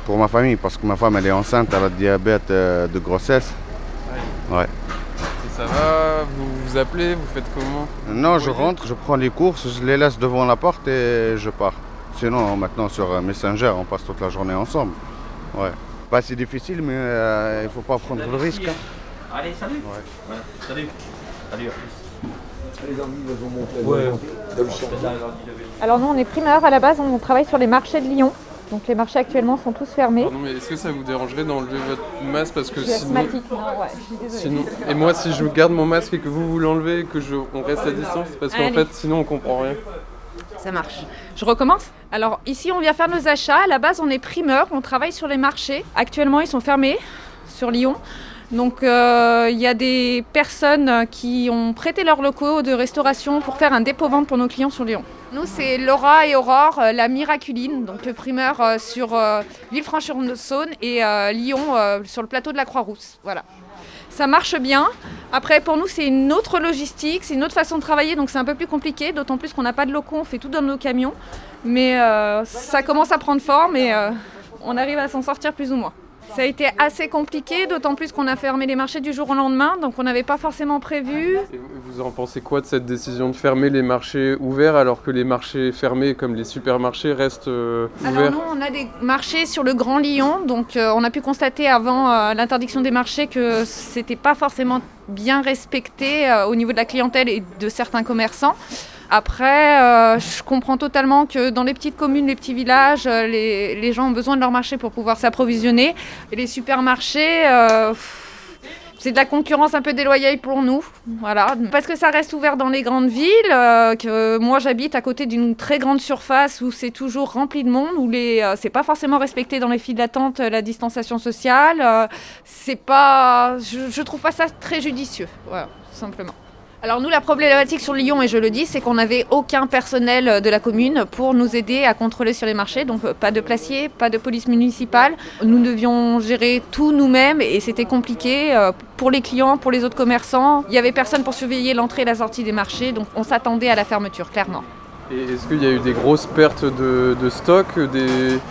Pour ma famille, parce que ma femme, elle est enceinte, elle a le diabète euh, de grossesse. Ouais. Et ça va Vous vous appelez Vous faites comment? Non, je rentre, je prends les courses, je les laisse devant la porte et je pars. Sinon, maintenant sur euh, Messenger, on passe toute la journée ensemble. Ouais. Pas si difficile, mais euh, il faut pas prendre le risque. hein. Allez, salut. Ouais. Salut. Salut. Alors nous on est primeurs à la base, on travaille sur les marchés de Lyon. Donc les marchés actuellement sont tous fermés. Pardon, mais est-ce que ça vous dérangerait d'enlever votre masque parce que Je suis sinon... asthmatique, non, ouais, je suis désolée. sinon... Et moi, si je garde mon masque et que vous vous l'enlevez que je... on reste à distance, parce qu'en Allez. fait, sinon on comprend rien. Ça marche. Je recommence Alors ici on vient faire nos achats. À la base on est primeurs, on travaille sur les marchés. Actuellement ils sont fermés sur Lyon. Donc euh, il y a des personnes qui ont prêté leurs locaux de restauration pour faire un dépôt-vente pour nos clients sur Lyon. Nous c'est Laura et Aurore, euh, la Miraculine, donc le primeur euh, sur euh, Villefranche-sur-Saône et Lyon sur le plateau de la Croix-Rousse. Voilà. Ça marche bien. Après, pour nous, c'est une autre logistique, c'est une autre façon de travailler, donc c'est un peu plus compliqué, d'autant plus qu'on n'a pas de locaux, on fait tout dans nos camions. Mais ça commence à prendre forme et on arrive à s'en sortir plus ou moins. Ça a été assez compliqué, d'autant plus qu'on a fermé les marchés du jour au lendemain, donc on n'avait pas forcément prévu. Et vous en pensez quoi de cette décision de fermer les marchés ouverts alors que les marchés fermés comme les supermarchés restent euh, Alors ouverts nous, on a des marchés sur le Grand Lyon, donc euh, on a pu constater avant euh, l'interdiction des marchés que c'était pas forcément bien respecté au niveau de la clientèle et de certains commerçants. Après, euh, je comprends totalement que dans les petites communes, les petits villages, euh, les, les gens ont besoin de leur marché pour pouvoir s'approvisionner. Et les supermarchés, euh, c'est de la concurrence un peu déloyale pour nous, voilà. Parce que ça reste ouvert dans les grandes villes, que moi j'habite à côté d'une très grande surface où c'est toujours rempli de monde, où c'est pas forcément respecté dans les files d'attente la distanciation sociale. pas, je, je trouve pas ça très judicieux, voilà, simplement. Alors nous, la problématique sur Lyon, et je le dis, c'est qu'on n'avait aucun personnel euh, de la commune pour nous aider à contrôler sur les marchés. Donc euh, pas de placier, pas de police municipale. Nous devions gérer tout nous-mêmes et c'était compliqué euh, pour les clients, pour les autres commerçants. Il n'y avait personne pour surveiller l'entrée et la sortie des marchés, donc on s'attendait à la fermeture, clairement. Est-ce qu'il y a eu des grosses pertes de, stock.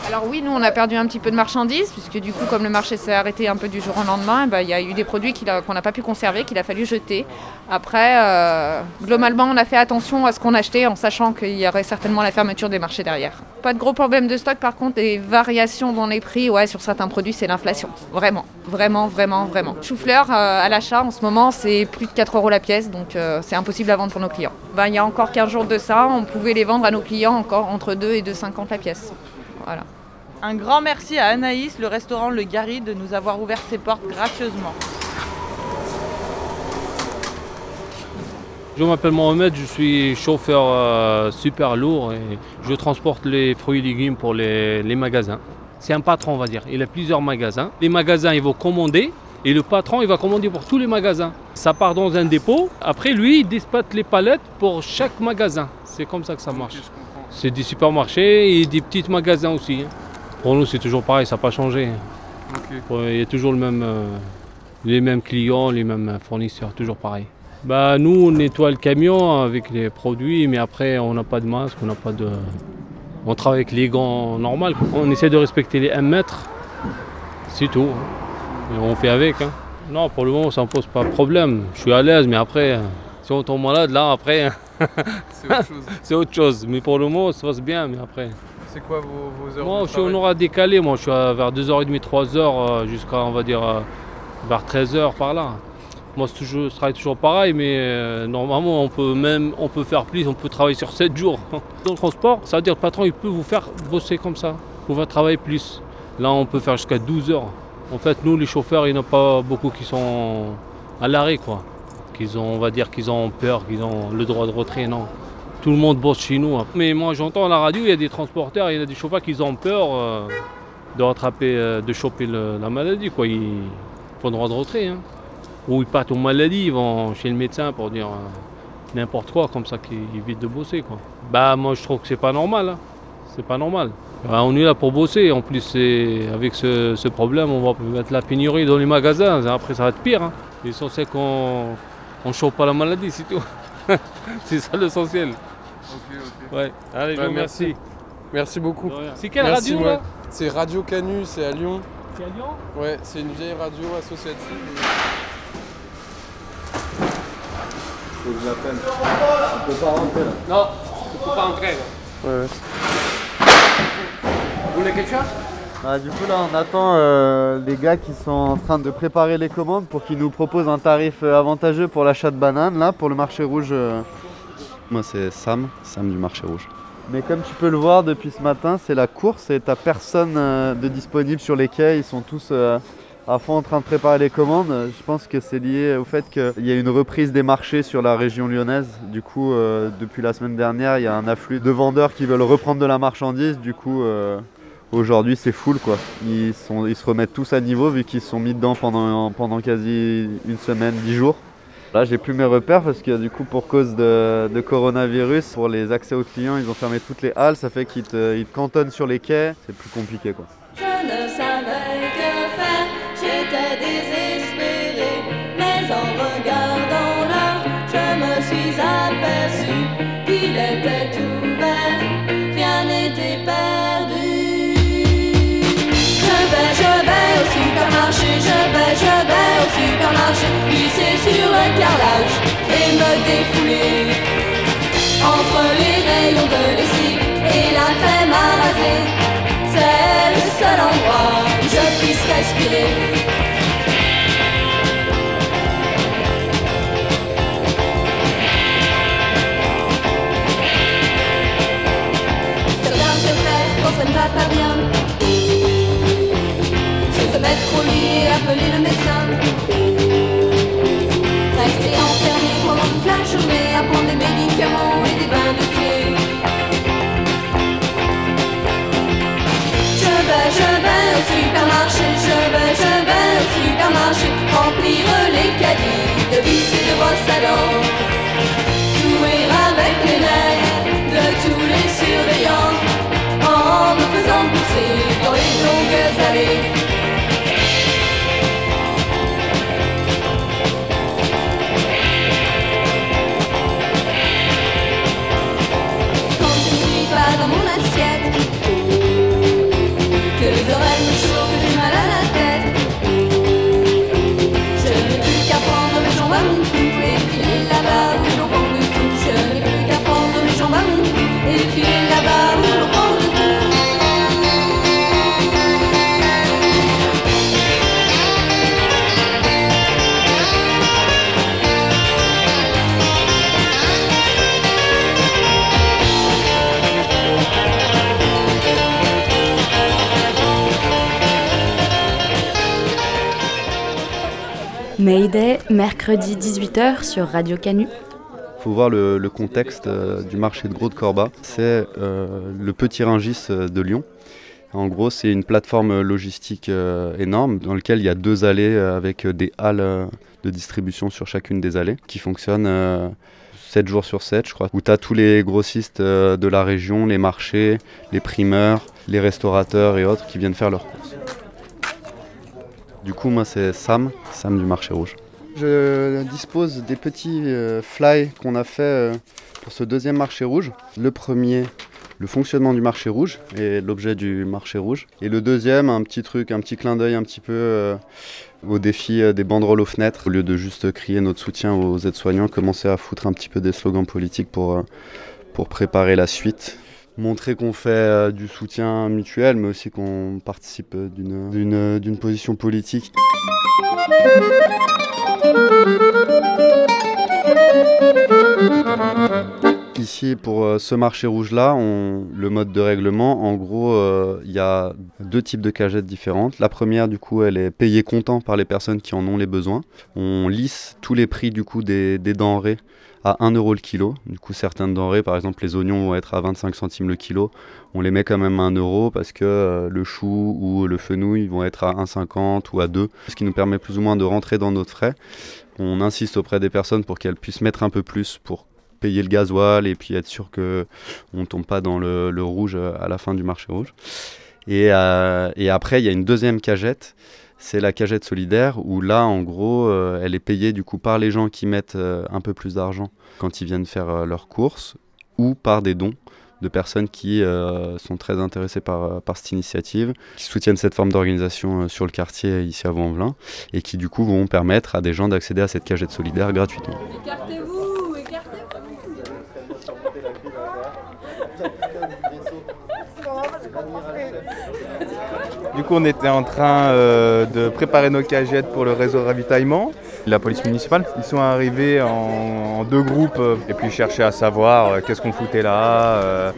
Alors oui, nous on a perdu un petit peu de marchandises, puisque du coup comme le marché s'est arrêté un peu du jour au lendemain, eh ben, il y a eu des produits qu'on n'a pas pu conserver, qu'il a fallu jeter. Après, euh, globalement on a fait attention à ce qu'on achetait en sachant qu'il y aurait certainement la fermeture des marchés derrière. Pas de gros problèmes de stock, par contre des variations dans les prix, ouais sur certains produits c'est l'inflation. Vraiment, vraiment, vraiment, vraiment. Chou-fleur euh, à l'achat en ce moment c'est plus de 4 euros la pièce, donc euh, c'est impossible à vendre pour nos clients. Ben, il y a encore 15 jours de ça, on pouvait les vendre à nos clients encore entre 2 et 2,50 la pièce. Voilà. Un grand merci à Anaïs, le restaurant Le Gary, de nous avoir ouvert ses portes gracieusement. Je m'appelle Mohamed, je suis chauffeur euh, super lourd et je transporte les fruits et légumes pour les, les magasins. C'est un patron, on va dire. Il a plusieurs magasins. Les magasins, ils vont commander et le patron, il va commander pour tous les magasins. Ça part dans un dépôt. Après, lui, il dispatche les palettes pour chaque magasin. C'est comme ça que ça marche. C'est des supermarchés et des petits magasins aussi. hein. Pour nous, c'est toujours pareil, ça n'a pas changé. Ouais, Il y a toujours le même, euh, les mêmes clients, les mêmes fournisseurs, toujours pareil. Bah, nous, on nettoie le camion avec les produits, mais après, on n'a pas de masque, on n'a pas de. On travaille avec les gants normaux. On essaie de respecter les 1 mètre, c'est tout. hein. Et on fait avec. hein. Non, pour le moment, ça ne pose pas de problème. Je suis à l'aise, mais après, si on tombe malade, là, après, C'est autre chose. c'est autre chose. Mais pour le moment, ça se passe bien, mais après. C'est quoi vos, vos heures Moi, de je suis en travail aura décalé. Moi, je suis à vers 2h30, 3h jusqu'à, on va dire, euh, vers 13h par là. Moi, c'est toujours, je travaille toujours pareil, mais euh, normalement, on peut même on peut faire plus, on peut travailler sur 7 jours. Dans le transport, ça veut dire que le patron, il peut vous faire bosser comme ça, vous faire travailler plus. Là, on peut faire jusqu'à 12 heures. En fait, nous, les chauffeurs, il n'y en a pas beaucoup qui sont à l'arrêt, quoi. Ont, on va dire qu'ils ont peur, qu'ils ont le droit de retrait, non. Tout le monde bosse chez nous. hein. Mais moi, j'entends à la radio, il y a des transporteurs, il y a des chauffeurs qui ont peur euh, de rattraper, euh, de choper la maladie, quoi. Ils font droit de retrait, hein. Ou ils partent aux maladies, ils vont chez le médecin pour dire euh, n'importe quoi, comme ça qu'ils évitent de bosser. Bah, moi, je trouve que c'est pas normal, hein. C'est pas normal. Bah, on est là pour bosser. En plus, avec ce, ce problème, on va mettre la pénurie dans les magasins. Après, ça va être pire. Hein. L'essentiel qu'on ne chope pas la maladie, c'est tout. c'est ça l'essentiel. Ouais. Allez, je Ouais, vous remercie. Merci beaucoup. C'est quelle Merci, radio, ouais. là C'est Radio Canu, c'est à Lyon. C'est à Lyon Ouais, c'est une vieille radio associative. Faut que je l'appelle. On peut pas rentrer là. Non, tu peux pas entrer. Ouais. Vous voulez quelque chose? Ah, du coup, là, on attend euh, les gars qui sont en train de préparer les commandes pour qu'ils nous proposent un tarif euh, avantageux pour l'achat de bananes, là, pour le marché rouge. euh. Moi, c'est Sam, Sam du marché rouge. Mais comme tu peux le voir depuis ce matin, c'est la course et t'as personne euh, de disponible sur les quais. Ils sont tous euh, à fond en train de préparer les commandes. Je pense que c'est lié au fait qu'il y a une reprise des marchés sur la région lyonnaise. Du coup, euh, depuis la semaine dernière, il y a un afflux de vendeurs qui veulent reprendre de la marchandise. Du coup, euh, aujourd'hui, c'est full quoi. Ils, sont, ils se remettent tous à niveau vu qu'ils se sont mis dedans pendant, pendant quasi une semaine, dix jours. Là, j'ai plus mes repères parce que du coup, pour cause de, coronavirus, pour les accès aux clients, ils ont fermé toutes les halles. Ça fait qu'ils te, ils cantonnent sur les quais. C'est plus compliqué quoi. Je savais glisser sur le carrelage et me défouler. Entre les rayons de lessive et la crème à raser, c'est le seul endroit où je puisse respirer. Ça ne va pas bien. Se mettre au lit et appeler le médecin. Dans les longues allées. Mayday, mercredi 18h sur Radio Canu. Il faut voir le, contexte euh, du marché de gros de Corba. C'est euh, le petit Ringis euh, de Lyon. En gros, c'est une plateforme logistique énorme dans laquelle il y a deux allées avec des halles de distribution sur chacune des allées qui fonctionnent euh, 7 jours sur 7, je crois, où tu as tous les grossistes de la région, les marchés, les primeurs, les restaurateurs et autres qui viennent faire leurs courses. Du coup, moi, c'est Sam, Sam du marché rouge. Je dispose des petits euh, fly qu'on a fait euh, pour ce deuxième marché rouge. Le premier, le fonctionnement du marché rouge et l'objet du marché rouge. Et le deuxième, un petit truc, un petit clin d'œil un petit peu euh, au défi des banderoles aux fenêtres. Au lieu de juste crier notre soutien aux aides-soignants, commencer à foutre un petit peu des slogans politiques pour, pour préparer la suite. Montrer qu'on fait euh, du soutien mutuel, mais aussi qu'on participe d'une- position politique. Ici, pour euh, ce marché rouge-là, le mode de règlement, en gros, euh, il y a deux types de cagettes différentes. La première, du coup, elle est payée comptant par les personnes qui en ont les besoins. On lisse tous les prix, du coup, des, des denrées à 1 euro le kilo. Du coup, certaines denrées, par exemple, les oignons vont être à 25 centimes le kilo. On les met quand même à 1 euro parce que euh, le chou ou le fenouil vont être à 1,50 ou à 2, ce qui nous permet plus ou moins de rentrer dans notre frais. On insiste auprès des personnes pour qu'elles puissent mettre un peu plus pour payer le gasoil et puis être sûr que on tombe pas dans le, le rouge euh, à la fin du marché rouge. Et, euh, et après, il y a une deuxième cagette, c'est la cagette solidaire où là, en gros, euh, elle est payée du coup par les gens qui mettent euh, un peu plus d'argent quand ils viennent faire euh, leurs courses ou par des dons de personnes qui sont très intéressées par, cette initiative, qui soutiennent cette forme d'organisation sur le quartier ici à Vaux-en-Velin et qui du coup vont permettre à des gens d'accéder à cette cagette solidaire gratuitement. Du coup, on était en train euh, de préparer nos cagettes pour le réseau ravitaillement. La police municipale, ils sont arrivés en, en deux groupes euh, et puis cherchaient à savoir euh, qu'est-ce qu'on foutait là,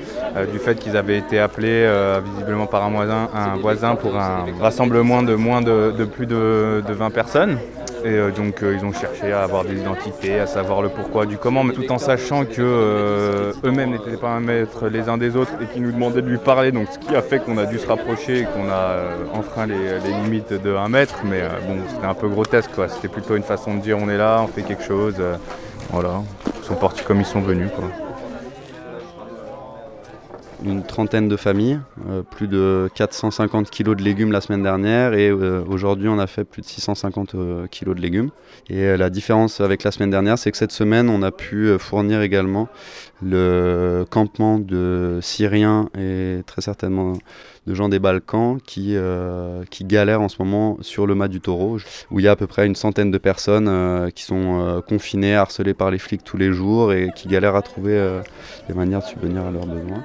du fait qu'ils avaient été appelés visiblement par un voisin, un voisin pour un rassemblement de moins de, de plus de, de 20 personnes. Et euh, donc euh, ils ont cherché à avoir des identités, à savoir le pourquoi du comment, mais tout en sachant que euh, eux-mêmes n'étaient pas un maître les uns des autres et qu'ils nous demandaient de lui parler. Donc ce qui a fait qu'on a dû se rapprocher et qu'on a enfreint les, limites de 1 mètre. Mais bon, c'était un peu grotesque quoi. C'était plutôt une façon de dire on est là, on fait quelque chose. voilà. Ils sont partis comme ils sont venus quoi. Une trentaine de familles, euh, plus de 450 kilos de légumes la semaine dernière et euh, aujourd'hui on a fait plus de 650 euh, kilos de légumes. Et euh, la différence avec la semaine dernière, c'est que cette semaine on a pu fournir également le campement de Syriens et très certainement de gens des Balkans qui, qui galèrent en ce moment sur le mât du taureau, où il y a à peu près une centaine de personnes qui sont confinées, harcelées par les flics tous les jours et qui galèrent à trouver des manières de subvenir à leurs besoins.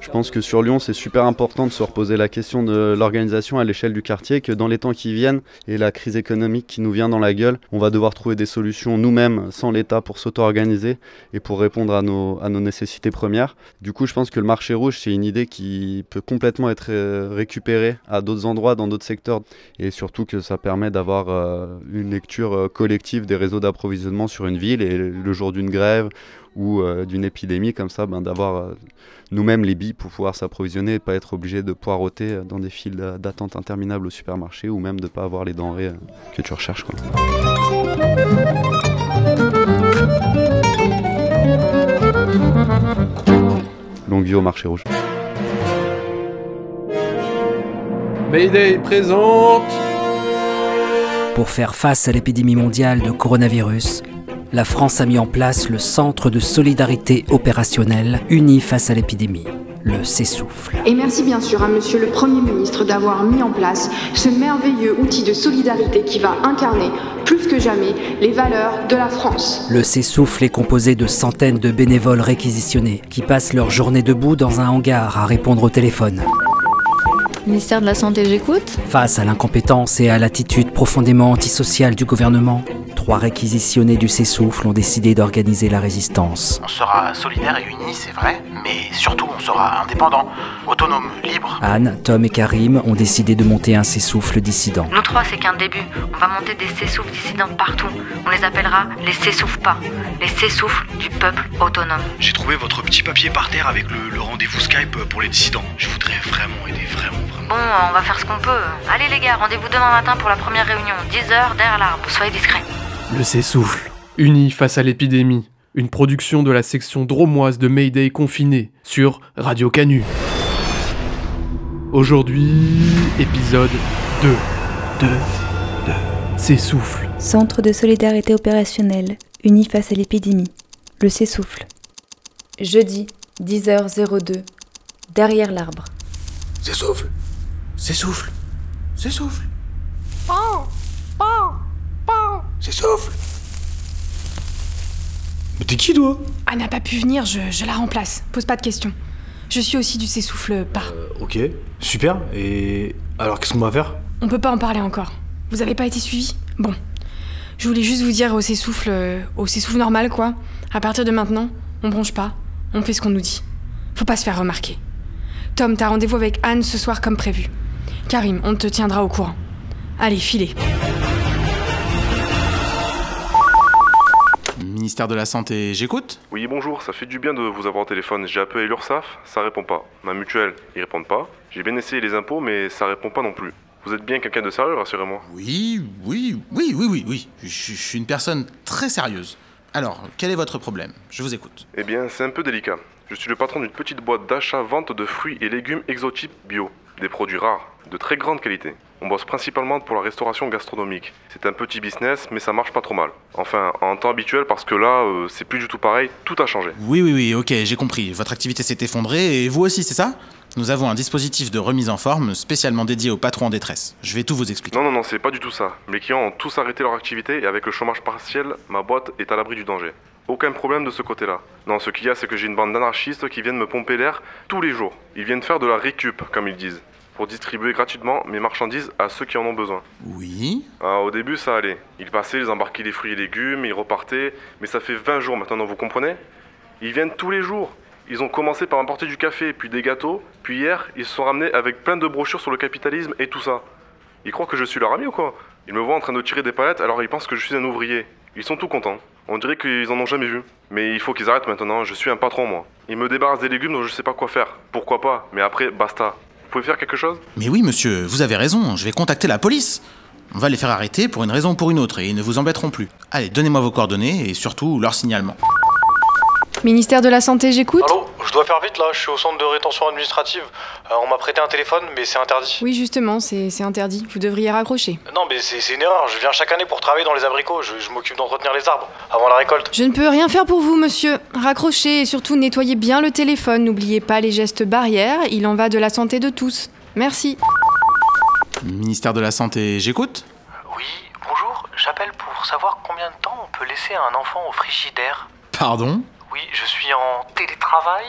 Je pense que sur Lyon, c'est super important de se reposer la question de l'organisation à l'échelle du quartier, que dans les temps qui viennent et la crise économique qui nous vient dans la gueule, on va devoir trouver des solutions nous-mêmes, sans l'État, pour s'auto-organiser et pour répondre à nos, nécessités premières. Du coup, je pense que le marché rouge, c'est une idée qui peut complètement être euh, récupérée à d'autres endroits, dans d'autres secteurs, et surtout que ça permet d'avoir euh, une lecture euh, collective des réseaux d'approvisionnement sur une ville, et le jour d'une grève ou euh, d'une épidémie comme ça, ben, d'avoir euh, nous-mêmes les billes pour pouvoir s'approvisionner et pas être obligé de poireauter euh, dans des files d'a- d'attente interminables au supermarché ou même de pas avoir les denrées que tu recherches. Quoi. Longue vie au marché rouge. Mayday présente Pour faire face à l'épidémie mondiale de coronavirus, la France a mis en place le Centre de solidarité opérationnelle uni face à l'épidémie, le CESouffle. Et merci bien sûr à Monsieur le Premier ministre d'avoir mis en place ce merveilleux outil de solidarité qui va incarner plus que jamais les valeurs de la France. Le CESouffle est composé de centaines de bénévoles réquisitionnés qui passent leur journée debout dans un hangar à répondre au téléphone. Ministère de la Santé, j'écoute. Face à l'incompétence et à l'attitude profondément antisociale du gouvernement, trois réquisitionnés du Cessouffle ont décidé d'organiser la résistance. On sera solidaire et unis, c'est vrai, mais surtout on sera indépendant, autonome, libre. Anne, Tom et Karim ont décidé de monter un Cessouffle dissident. Nous trois, c'est qu'un début. On va monter des Cessouffles dissidents partout. On les appellera les Cessouffles pas. Les Cessouffles du peuple autonome. J'ai trouvé votre petit papier par terre avec le, le rendez-vous Skype pour les dissidents. Je voudrais vraiment aider, vraiment, vraiment. Bon, on va faire ce qu'on peut. Allez les gars, rendez-vous demain matin pour la première réunion. 10h derrière l'arbre. Soyez discrets. Le Cessouffle, unis face à l'épidémie. Une production de la section dromoise de Mayday confiné sur Radio Canu. Aujourd'hui, épisode 2. 2. 2. S'essouffle. Centre de solidarité opérationnelle, uni face à l'épidémie. Le s'essouffle. Jeudi, 10h02. Derrière l'arbre. S'essouffle. S'essouffle. S'essouffle. S'essouffle. Mais t'es qui, toi? Elle n'a pas pu venir, je, je la remplace. Pose pas de questions. Je suis aussi du s'essouffle pas. Ok, super. Et alors qu'est-ce qu'on va faire? On peut pas en parler encore. Vous avez pas été suivi? Bon. Je voulais juste vous dire au s'essouffle, euh, au s'essouffle normal quoi. À partir de maintenant, on bronche pas, on fait ce qu'on nous dit. Faut pas se faire remarquer. Tom, t'as rendez-vous avec Anne ce soir comme prévu. Karim, on te tiendra au courant. Allez, filez. Ministère de la Santé, j'écoute Oui, bonjour, ça fait du bien de vous avoir au téléphone. J'ai appelé l'URSSAF, ça répond pas. Ma mutuelle, ils répondent pas. J'ai bien essayé les impôts, mais ça répond pas non plus. Vous êtes bien quelqu'un de sérieux, rassurez-moi. Oui, oui, oui, oui, oui, oui. Je, je suis une personne très sérieuse. Alors, quel est votre problème? Je vous écoute. Eh bien, c'est un peu délicat. Je suis le patron d'une petite boîte d'achat-vente de fruits et légumes exotiques bio. Des produits rares, de très grande qualité. On bosse principalement pour la restauration gastronomique. C'est un petit business, mais ça marche pas trop mal. Enfin, en temps habituel, parce que là, euh, c'est plus du tout pareil, tout a changé. Oui, oui, oui, ok, j'ai compris. Votre activité s'est effondrée et vous aussi, c'est ça? Nous avons un dispositif de remise en forme spécialement dédié aux patrons en détresse. Je vais tout vous expliquer. Non, non, non, c'est pas du tout ça. Mes clients ont tous arrêté leur activité et avec le chômage partiel, ma boîte est à l'abri du danger. Aucun problème de ce côté-là. Non, ce qu'il y a, c'est que j'ai une bande d'anarchistes qui viennent me pomper l'air tous les jours. Ils viennent faire de la récup, comme ils disent, pour distribuer gratuitement mes marchandises à ceux qui en ont besoin. Oui Ah, au début, ça allait. Ils passaient, ils embarquaient les fruits et légumes, ils repartaient, mais ça fait 20 jours maintenant, vous comprenez? Ils viennent tous les jours. Ils ont commencé par m'apporter du café, puis des gâteaux, puis hier, ils se sont ramenés avec plein de brochures sur le capitalisme et tout ça. Ils croient que je suis leur ami ou quoi? Ils me voient en train de tirer des palettes, alors ils pensent que je suis un ouvrier. Ils sont tout contents. On dirait qu'ils en ont jamais vu. Mais il faut qu'ils arrêtent maintenant, je suis un patron moi. Ils me débarrassent des légumes dont je sais pas quoi faire. Pourquoi pas? Mais après, basta. Vous pouvez faire quelque chose? Mais oui, monsieur, vous avez raison, je vais contacter la police. On va les faire arrêter pour une raison ou pour une autre et ils ne vous embêteront plus. Allez, donnez-moi vos coordonnées et surtout leur signalement. Ministère de la Santé, j'écoute Allô Je dois faire vite là, je suis au centre de rétention administrative. Euh, on m'a prêté un téléphone, mais c'est interdit. Oui, justement, c'est c'est interdit. Vous devriez raccrocher. Non, mais c'est c'est une erreur. Je viens chaque année pour travailler dans les abricots. Je, je m'occupe d'entretenir les arbres avant la récolte. Je ne peux rien faire pour vous, monsieur. Raccrochez et surtout nettoyez bien le téléphone. N'oubliez pas les gestes barrières. Il en va de la santé de tous. Merci. Ministère de la Santé, j'écoute Oui, bonjour. J'appelle pour savoir combien de temps on peut laisser un enfant au frigidaire. Pardon? Oui, je suis en télétravail.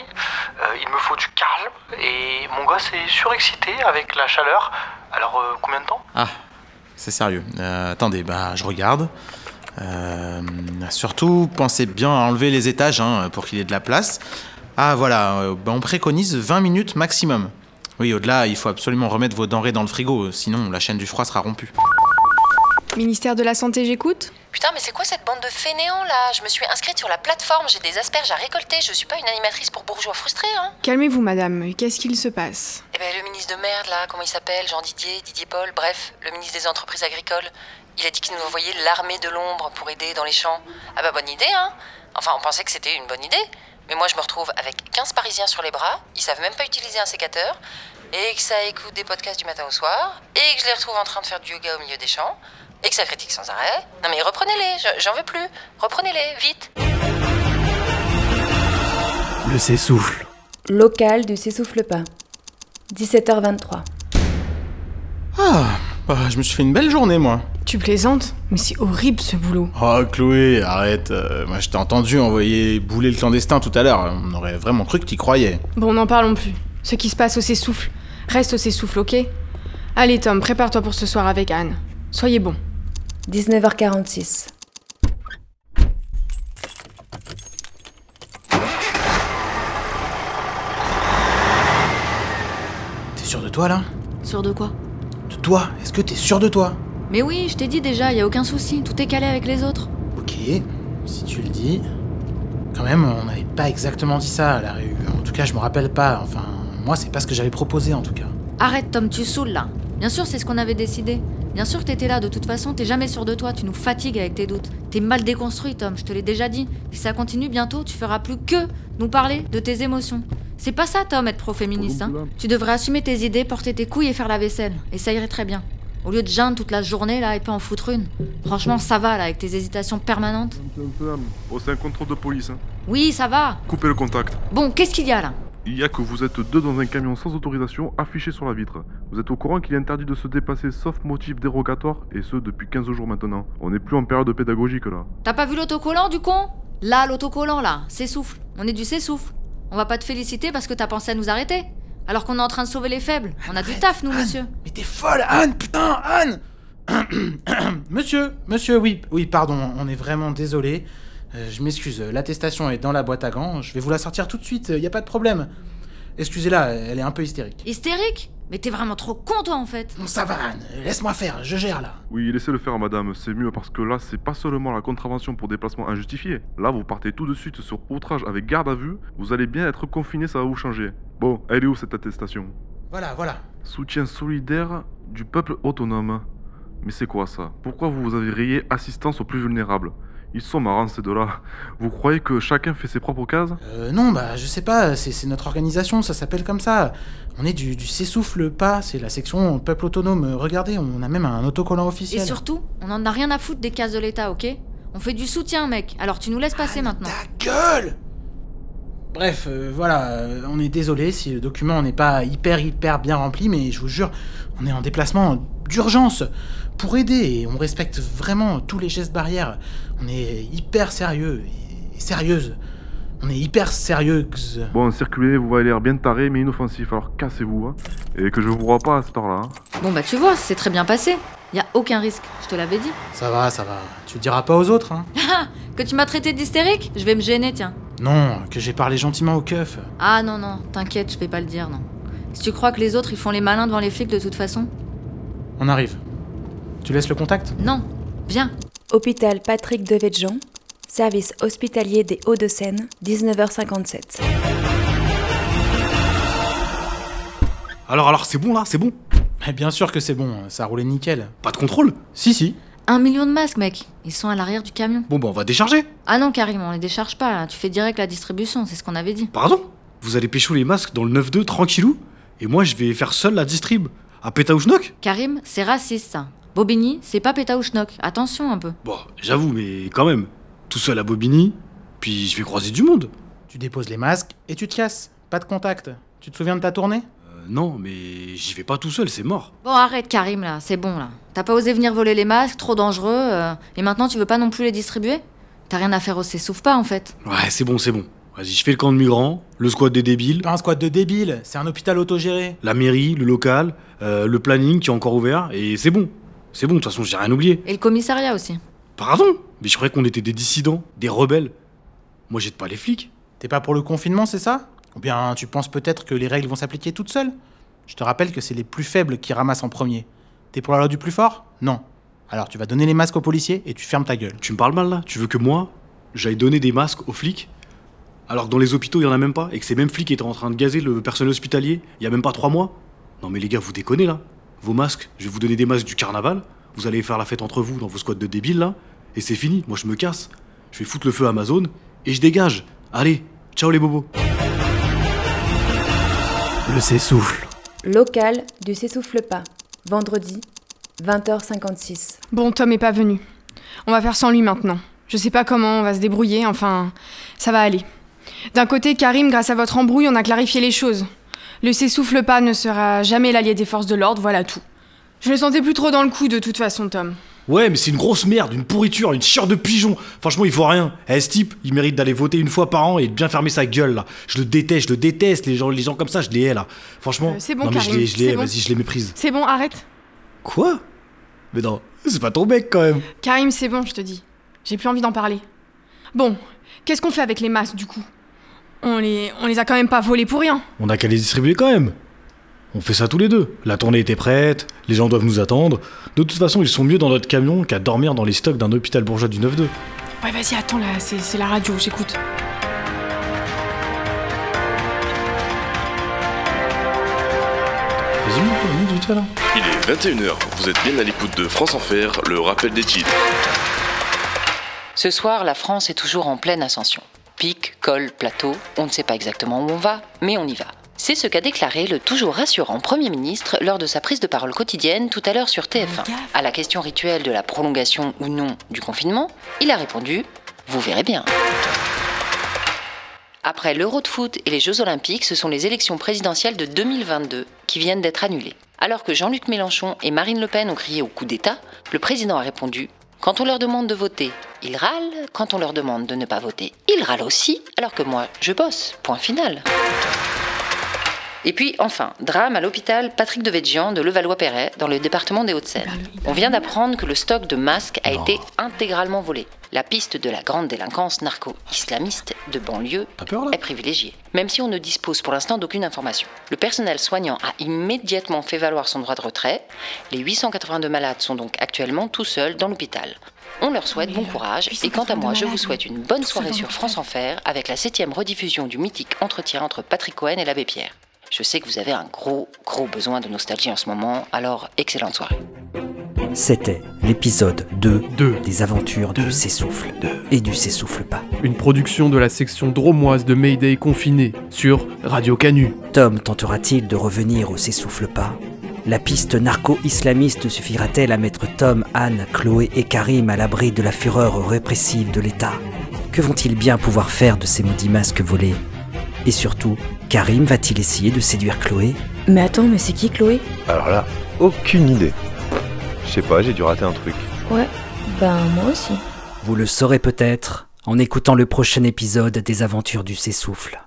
Euh, il me faut du calme et mon gosse est surexcité avec la chaleur. Alors, euh, combien de temps? Ah, c'est sérieux. Euh, attendez, bah je regarde. Euh, surtout, pensez bien à enlever les étages hein, pour qu'il y ait de la place. Ah voilà, euh, bah, on préconise 20 minutes maximum. Oui, au-delà, il faut absolument remettre vos denrées dans le frigo, sinon la chaîne du froid sera rompue. Ministère de la Santé, j'écoute Putain, mais c'est quoi cette bande de fainéants là? Je me suis inscrite sur la plateforme, j'ai des asperges à récolter, je suis pas une animatrice pour bourgeois frustrés, hein Calmez-vous, madame. Qu'est-ce qu'il se passe? Eh ben, le ministre de merde là, comment il s'appelle? Jean Didier, Didier Paul, bref, le ministre des entreprises agricoles. Il a dit qu'il nous envoyait l'armée de l'ombre pour aider dans les champs. Ah bah, bonne idée, hein Enfin, on pensait que c'était une bonne idée. Mais moi, je me retrouve avec 15 Parisiens sur les bras, ils savent même pas utiliser un sécateur, et que ça écoute des podcasts du matin au soir, et que je les retrouve en train de faire du yoga au milieu des champs, et que ça critique sans arrêt. Non mais reprenez-les, je- j'en veux plus. Reprenez-les, vite. Le s'essouffle. Local du s'essouffle pas. 17h23. Ah, bah, je me suis fait une belle journée, moi. Tu plaisantes Mais c'est horrible ce boulot. Oh, Chloé, arrête. euh, moi, je t'ai entendu envoyer bouler le clandestin tout à l'heure. On aurait vraiment cru que t'y croyais. Bon, n'en parlons plus. Ce qui se passe au s'essouffle, reste au s'essouffle, ok? Allez, Tom, prépare-toi pour ce soir avec Anne. Soyez bon. 19h46. T'es sûr de toi là? Sûr de quoi? De toi? Est-ce que t'es sûr de toi? Mais oui, je t'ai dit déjà, y a aucun souci, tout est calé avec les autres. Ok, si tu le dis. Quand même, on n'avait pas exactement dit ça à la rue. En tout cas, je me rappelle pas. Enfin, moi, c'est pas ce que j'avais proposé en tout cas. Arrête, Tom, tu saoules là. Bien sûr, c'est ce qu'on avait décidé. Bien sûr que t'étais là, de toute façon, t'es jamais sûr de toi, tu nous fatigues avec tes doutes. T'es mal déconstruit, Tom, je te l'ai déjà dit. Si ça continue bientôt, tu feras plus que nous parler de tes émotions. C'est pas ça, Tom, être pro-féministe. Hein. Tu devrais assumer tes idées, porter tes couilles et faire la vaisselle. Et ça irait très bien. Au lieu de geindre toute la journée là et pas en foutre une. Franchement, ça va là avec tes hésitations permanentes. Oh, c'est un contrôle de police. Hein. Oui, ça va. Coupez le contact. Bon, qu'est-ce qu'il y a là? Il y a que vous êtes deux dans un camion sans autorisation affiché sur la vitre. Vous êtes au courant qu'il est interdit de se déplacer sauf motif dérogatoire et ce depuis 15 jours maintenant. On n'est plus en période pédagogique là. T'as pas vu l'autocollant du con? Là, l'autocollant là, s'essouffle. On est du s'essouffle. On va pas te féliciter parce que t'as pensé à nous arrêter. Alors qu'on est en train de sauver les faibles. On a du taf, nous, monsieur. Mais t'es folle, Anne, putain, Anne Monsieur, monsieur, oui, oui, pardon, on est vraiment désolé. Euh, je m'excuse, l'attestation est dans la boîte à gants. Je vais vous la sortir tout de suite, y a pas de problème. Excusez-la, elle est un peu hystérique. Hystérique? Mais t'es vraiment trop con, toi, en fait. Bon, ça va, Anne, laisse-moi faire, je gère là. Oui, laissez le faire, madame, c'est mieux parce que là, c'est pas seulement la contravention pour déplacement injustifié. Là, vous partez tout de suite sur outrage avec garde à vue. Vous allez bien être confiné, ça va vous changer. Bon, elle est où cette attestation? Voilà, voilà. Soutien solidaire du peuple autonome. Mais c'est quoi ça? Pourquoi vous vous avez rayé assistance aux plus vulnérables? Ils sont marrants ces deux-là. Vous croyez que chacun fait ses propres cases? Euh, non, bah, je sais pas, c'est notre organisation, ça s'appelle comme ça. On est du, du S'essouffle pas, c'est la section Peuple Autonome. Regardez, on a même un autocollant Et officiel. surtout, on en a rien à foutre des cases de l'État, ok? On fait du soutien, mec. Alors tu nous laisses passer maintenant. gueule Bref, euh, voilà, euh, on est désolé si le document n'est pas hyper hyper bien rempli, mais je vous jure, on est en déplacement d'urgence pour aider et on respecte vraiment tous les gestes barrières. On est hyper sérieux et, sérieuse. On est hyper sérieuse. Bon, circulez, vous avez l'air bien taré mais inoffensif, alors cassez-vous. Hein. Et que je vous vois pas à cette heure-là. hein. Bon bah tu vois, c'est très bien passé. Y a aucun risque, je te l'avais dit. Ça va, ça va. Tu le diras pas aux autres, hein Ah Que tu m'as traité d'hystérique? Je vais me gêner, tiens. Non, que j'ai parlé gentiment au keuf. Ah non, non, t'inquiète, je vais pas le dire, non. Si tu crois que les autres ils font les malins devant les flics de toute façon On arrive. Tu laisses le contact Non, viens. Hôpital Patrick Devedjian, service hospitalier des Hauts-de-Seine, 19h57. Alors, alors, c'est bon là, c'est bon Mais bien sûr que c'est bon, ça roulait nickel. Pas de contrôle Si, si. Un million de masques, mec. Ils sont à l'arrière du camion. Bon, bah, on va décharger. Ah non, Karim, on les décharge pas, là. Tu fais direct la distribution, c'est ce qu'on avait dit. Pardon Vous allez pécho les masques dans le 9-2 tranquillou Et moi, je vais faire seul la distrib. À Pétaouchnok Karim, c'est raciste, ça. Bobigny, c'est pas Pétaouchnok. Attention un peu. Bon, j'avoue, mais quand même. Tout seul à Bobigny, puis je vais croiser du monde. Tu déposes les masques et tu te casses. Pas de contact. Tu te souviens de ta tournée? Euh, non, mais j'y vais pas tout seul, c'est mort. Bon, arrête, Karim, là. C'est bon, là. T'as pas osé venir voler les masques, trop dangereux. euh, et maintenant, tu veux pas non plus les distribuer? T'as rien à faire au Souffle pas, en fait. Ouais, c'est bon, c'est bon. Vas-y, je fais le camp de migrants, le squat des débiles, Pas un squat de débiles, c'est un hôpital autogéré. la mairie, le local, euh, le planning qui est encore ouvert, et c'est bon. C'est bon, de toute façon, j'ai rien oublié. Et le commissariat aussi. Pardon Mais je croyais qu'on était des dissidents, des rebelles. Moi, j'aide pas les flics. T'es pas pour le confinement, c'est ça? Ou bien tu penses peut-être que les règles vont s'appliquer toutes seules? Je te rappelle que c'est les plus faibles qui ramassent en premier. T'es pour la loi du plus fort? Non. Alors tu vas donner les masques aux policiers et tu fermes ta gueule. Tu me parles mal là? Tu veux que moi, j'aille donner des masques aux flics? Alors que dans les hôpitaux, il y en a même pas Et que ces mêmes flics étaient en train de gazer le personnel hospitalier il y a même pas trois mois? Non mais les gars, vous déconnez là Vos masques, je vais vous donner des masques du carnaval, vous allez faire la fête entre vous dans vos squats de débiles là, et c'est fini, moi je me casse. Je vais foutre le feu à ma zone, et je dégage. Allez, ciao les bobos Le s'essouffle. Local du S'essouffle pas, vendredi, 20h56. Bon, Tom est pas venu. On va faire sans lui maintenant. Je sais pas comment, on va se débrouiller, enfin, ça va aller. D'un côté, Karim, grâce à votre embrouille, on a clarifié les choses. Le s'essouffle pas ne sera jamais l'allié des forces de l'ordre, voilà tout. Je le sentais plus trop dans le coup de toute façon, Tom. Ouais, mais c'est une grosse merde, une pourriture, une chieur de pigeon. Franchement, il faut rien. Eh, ce type, il mérite d'aller voter une fois par an et de bien fermer sa gueule là. Je le déteste, je le déteste. Les gens, les gens comme ça, je les hais là. Franchement. Euh, c'est bon, non mais je les, je les c'est hais, bon. vas-y, je les méprise. C'est bon, arrête. Quoi? Mais non, c'est pas ton mec quand même. Karim, c'est bon, je te dis. J'ai plus envie d'en parler. Bon, qu'est-ce qu'on fait avec les masques du coup? On les, on les a quand même pas volés pour rien. On a qu'à les distribuer quand même. On fait ça tous les deux. La tournée était prête, les gens doivent nous attendre. De toute façon, ils sont mieux dans notre camion qu'à dormir dans les stocks d'un hôpital bourgeois du 9-2. Ouais, vas-y, attends là, c'est c'est la radio, j'écoute. Vas-y, monte, monte vite fait là. Il est 21h, vous êtes bien à l'écoute de France Enfer, le rappel des titres. Ce soir, la France est toujours en pleine ascension. Pic, col, plateau, on ne sait pas exactement où on va, mais on y va. C'est ce qu'a déclaré le toujours rassurant Premier ministre lors de sa prise de parole quotidienne tout à l'heure sur TF1. À la question rituelle de la prolongation ou non du confinement, il a répondu Vous verrez bien. Après l'Euro de foot et les Jeux Olympiques, ce sont les élections présidentielles de 2022 qui viennent d'être annulées. Alors que Jean-Luc Mélenchon et Marine Le Pen ont crié au coup d'État, le président a répondu Quand on leur demande de voter, ils râlent. Quand on leur demande de ne pas voter, ils râlent aussi. Alors que moi, je bosse. Point final. Et puis, enfin, drame à l'hôpital Patrick Devedjian de Levallois-Perret, dans le département des Hauts-de-Seine. On vient d'apprendre que le stock de masques a été intégralement volé. La piste de la grande délinquance narco-islamiste de banlieue est privilégiée, même si on ne dispose pour l'instant d'aucune information. Le personnel soignant a immédiatement fait valoir son droit de retrait. Les 882 malades sont donc actuellement tout seuls dans l'hôpital. On leur souhaite bon courage et quant à moi, je vous souhaite une bonne soirée sur France Enfer avec la septième rediffusion du mythique entretien entre Patrick Cohen et l'abbé Pierre. Je sais que vous avez un gros, gros besoin de nostalgie en ce moment, alors excellente soirée. C'était l'épisode 2, des aventures du S'essouffle et du S'essouffle pas. Une production de la section dromoise de Mayday confiné sur Radio Canu. Tom tentera-t-il de revenir au S'essouffle pas? La piste narco-islamiste suffira-t-elle à mettre Tom, Anne, Chloé et Karim à l'abri de la fureur répressive de l'État? Que vont-ils bien pouvoir faire de ces maudits masques volés? Et surtout, Karim va-t-il essayer de séduire Chloé Mais attends, mais c'est qui Chloé? Alors là, aucune idée. Je sais pas, j'ai dû rater un truc. Ouais, ben moi aussi. Vous le saurez peut-être en écoutant le prochain épisode des aventures du S'essouffle.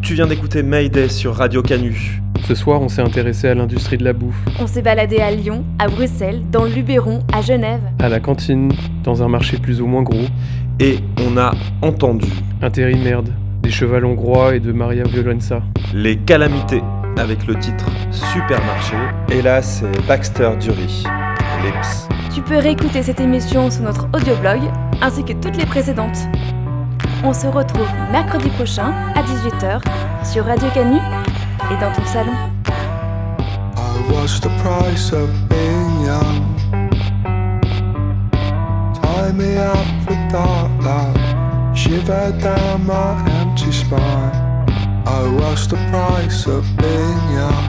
Tu viens d'écouter Mayday sur Radio Canu. Ce soir, on s'est intéressé à l'industrie de la bouffe. On s'est baladé à Lyon, à Bruxelles, dans le Luberon, à Genève. À la cantine, dans un marché plus ou moins gros. Et on a entendu Intérimaire, des chevals hongrois et de Maria Violenza. Les calamités avec le titre Supermarché. Et là, c'est Baxter Dury. Lips. Tu peux réécouter cette émission sur notre audioblog ainsi que toutes les précédentes. On se retrouve mercredi prochain à 18h sur Radio Canu et dans ton salon. I the price of being young. Tie me up with dark love, shiver down my empty spine. I watched the price of being young.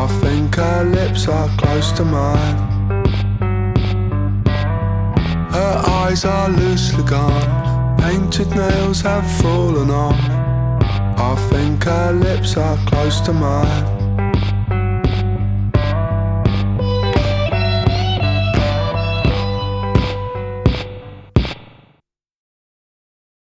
I think her lips are close to mine. Her eyes are loosely gone, painted nails have fallen off. I think her lips are close to mine.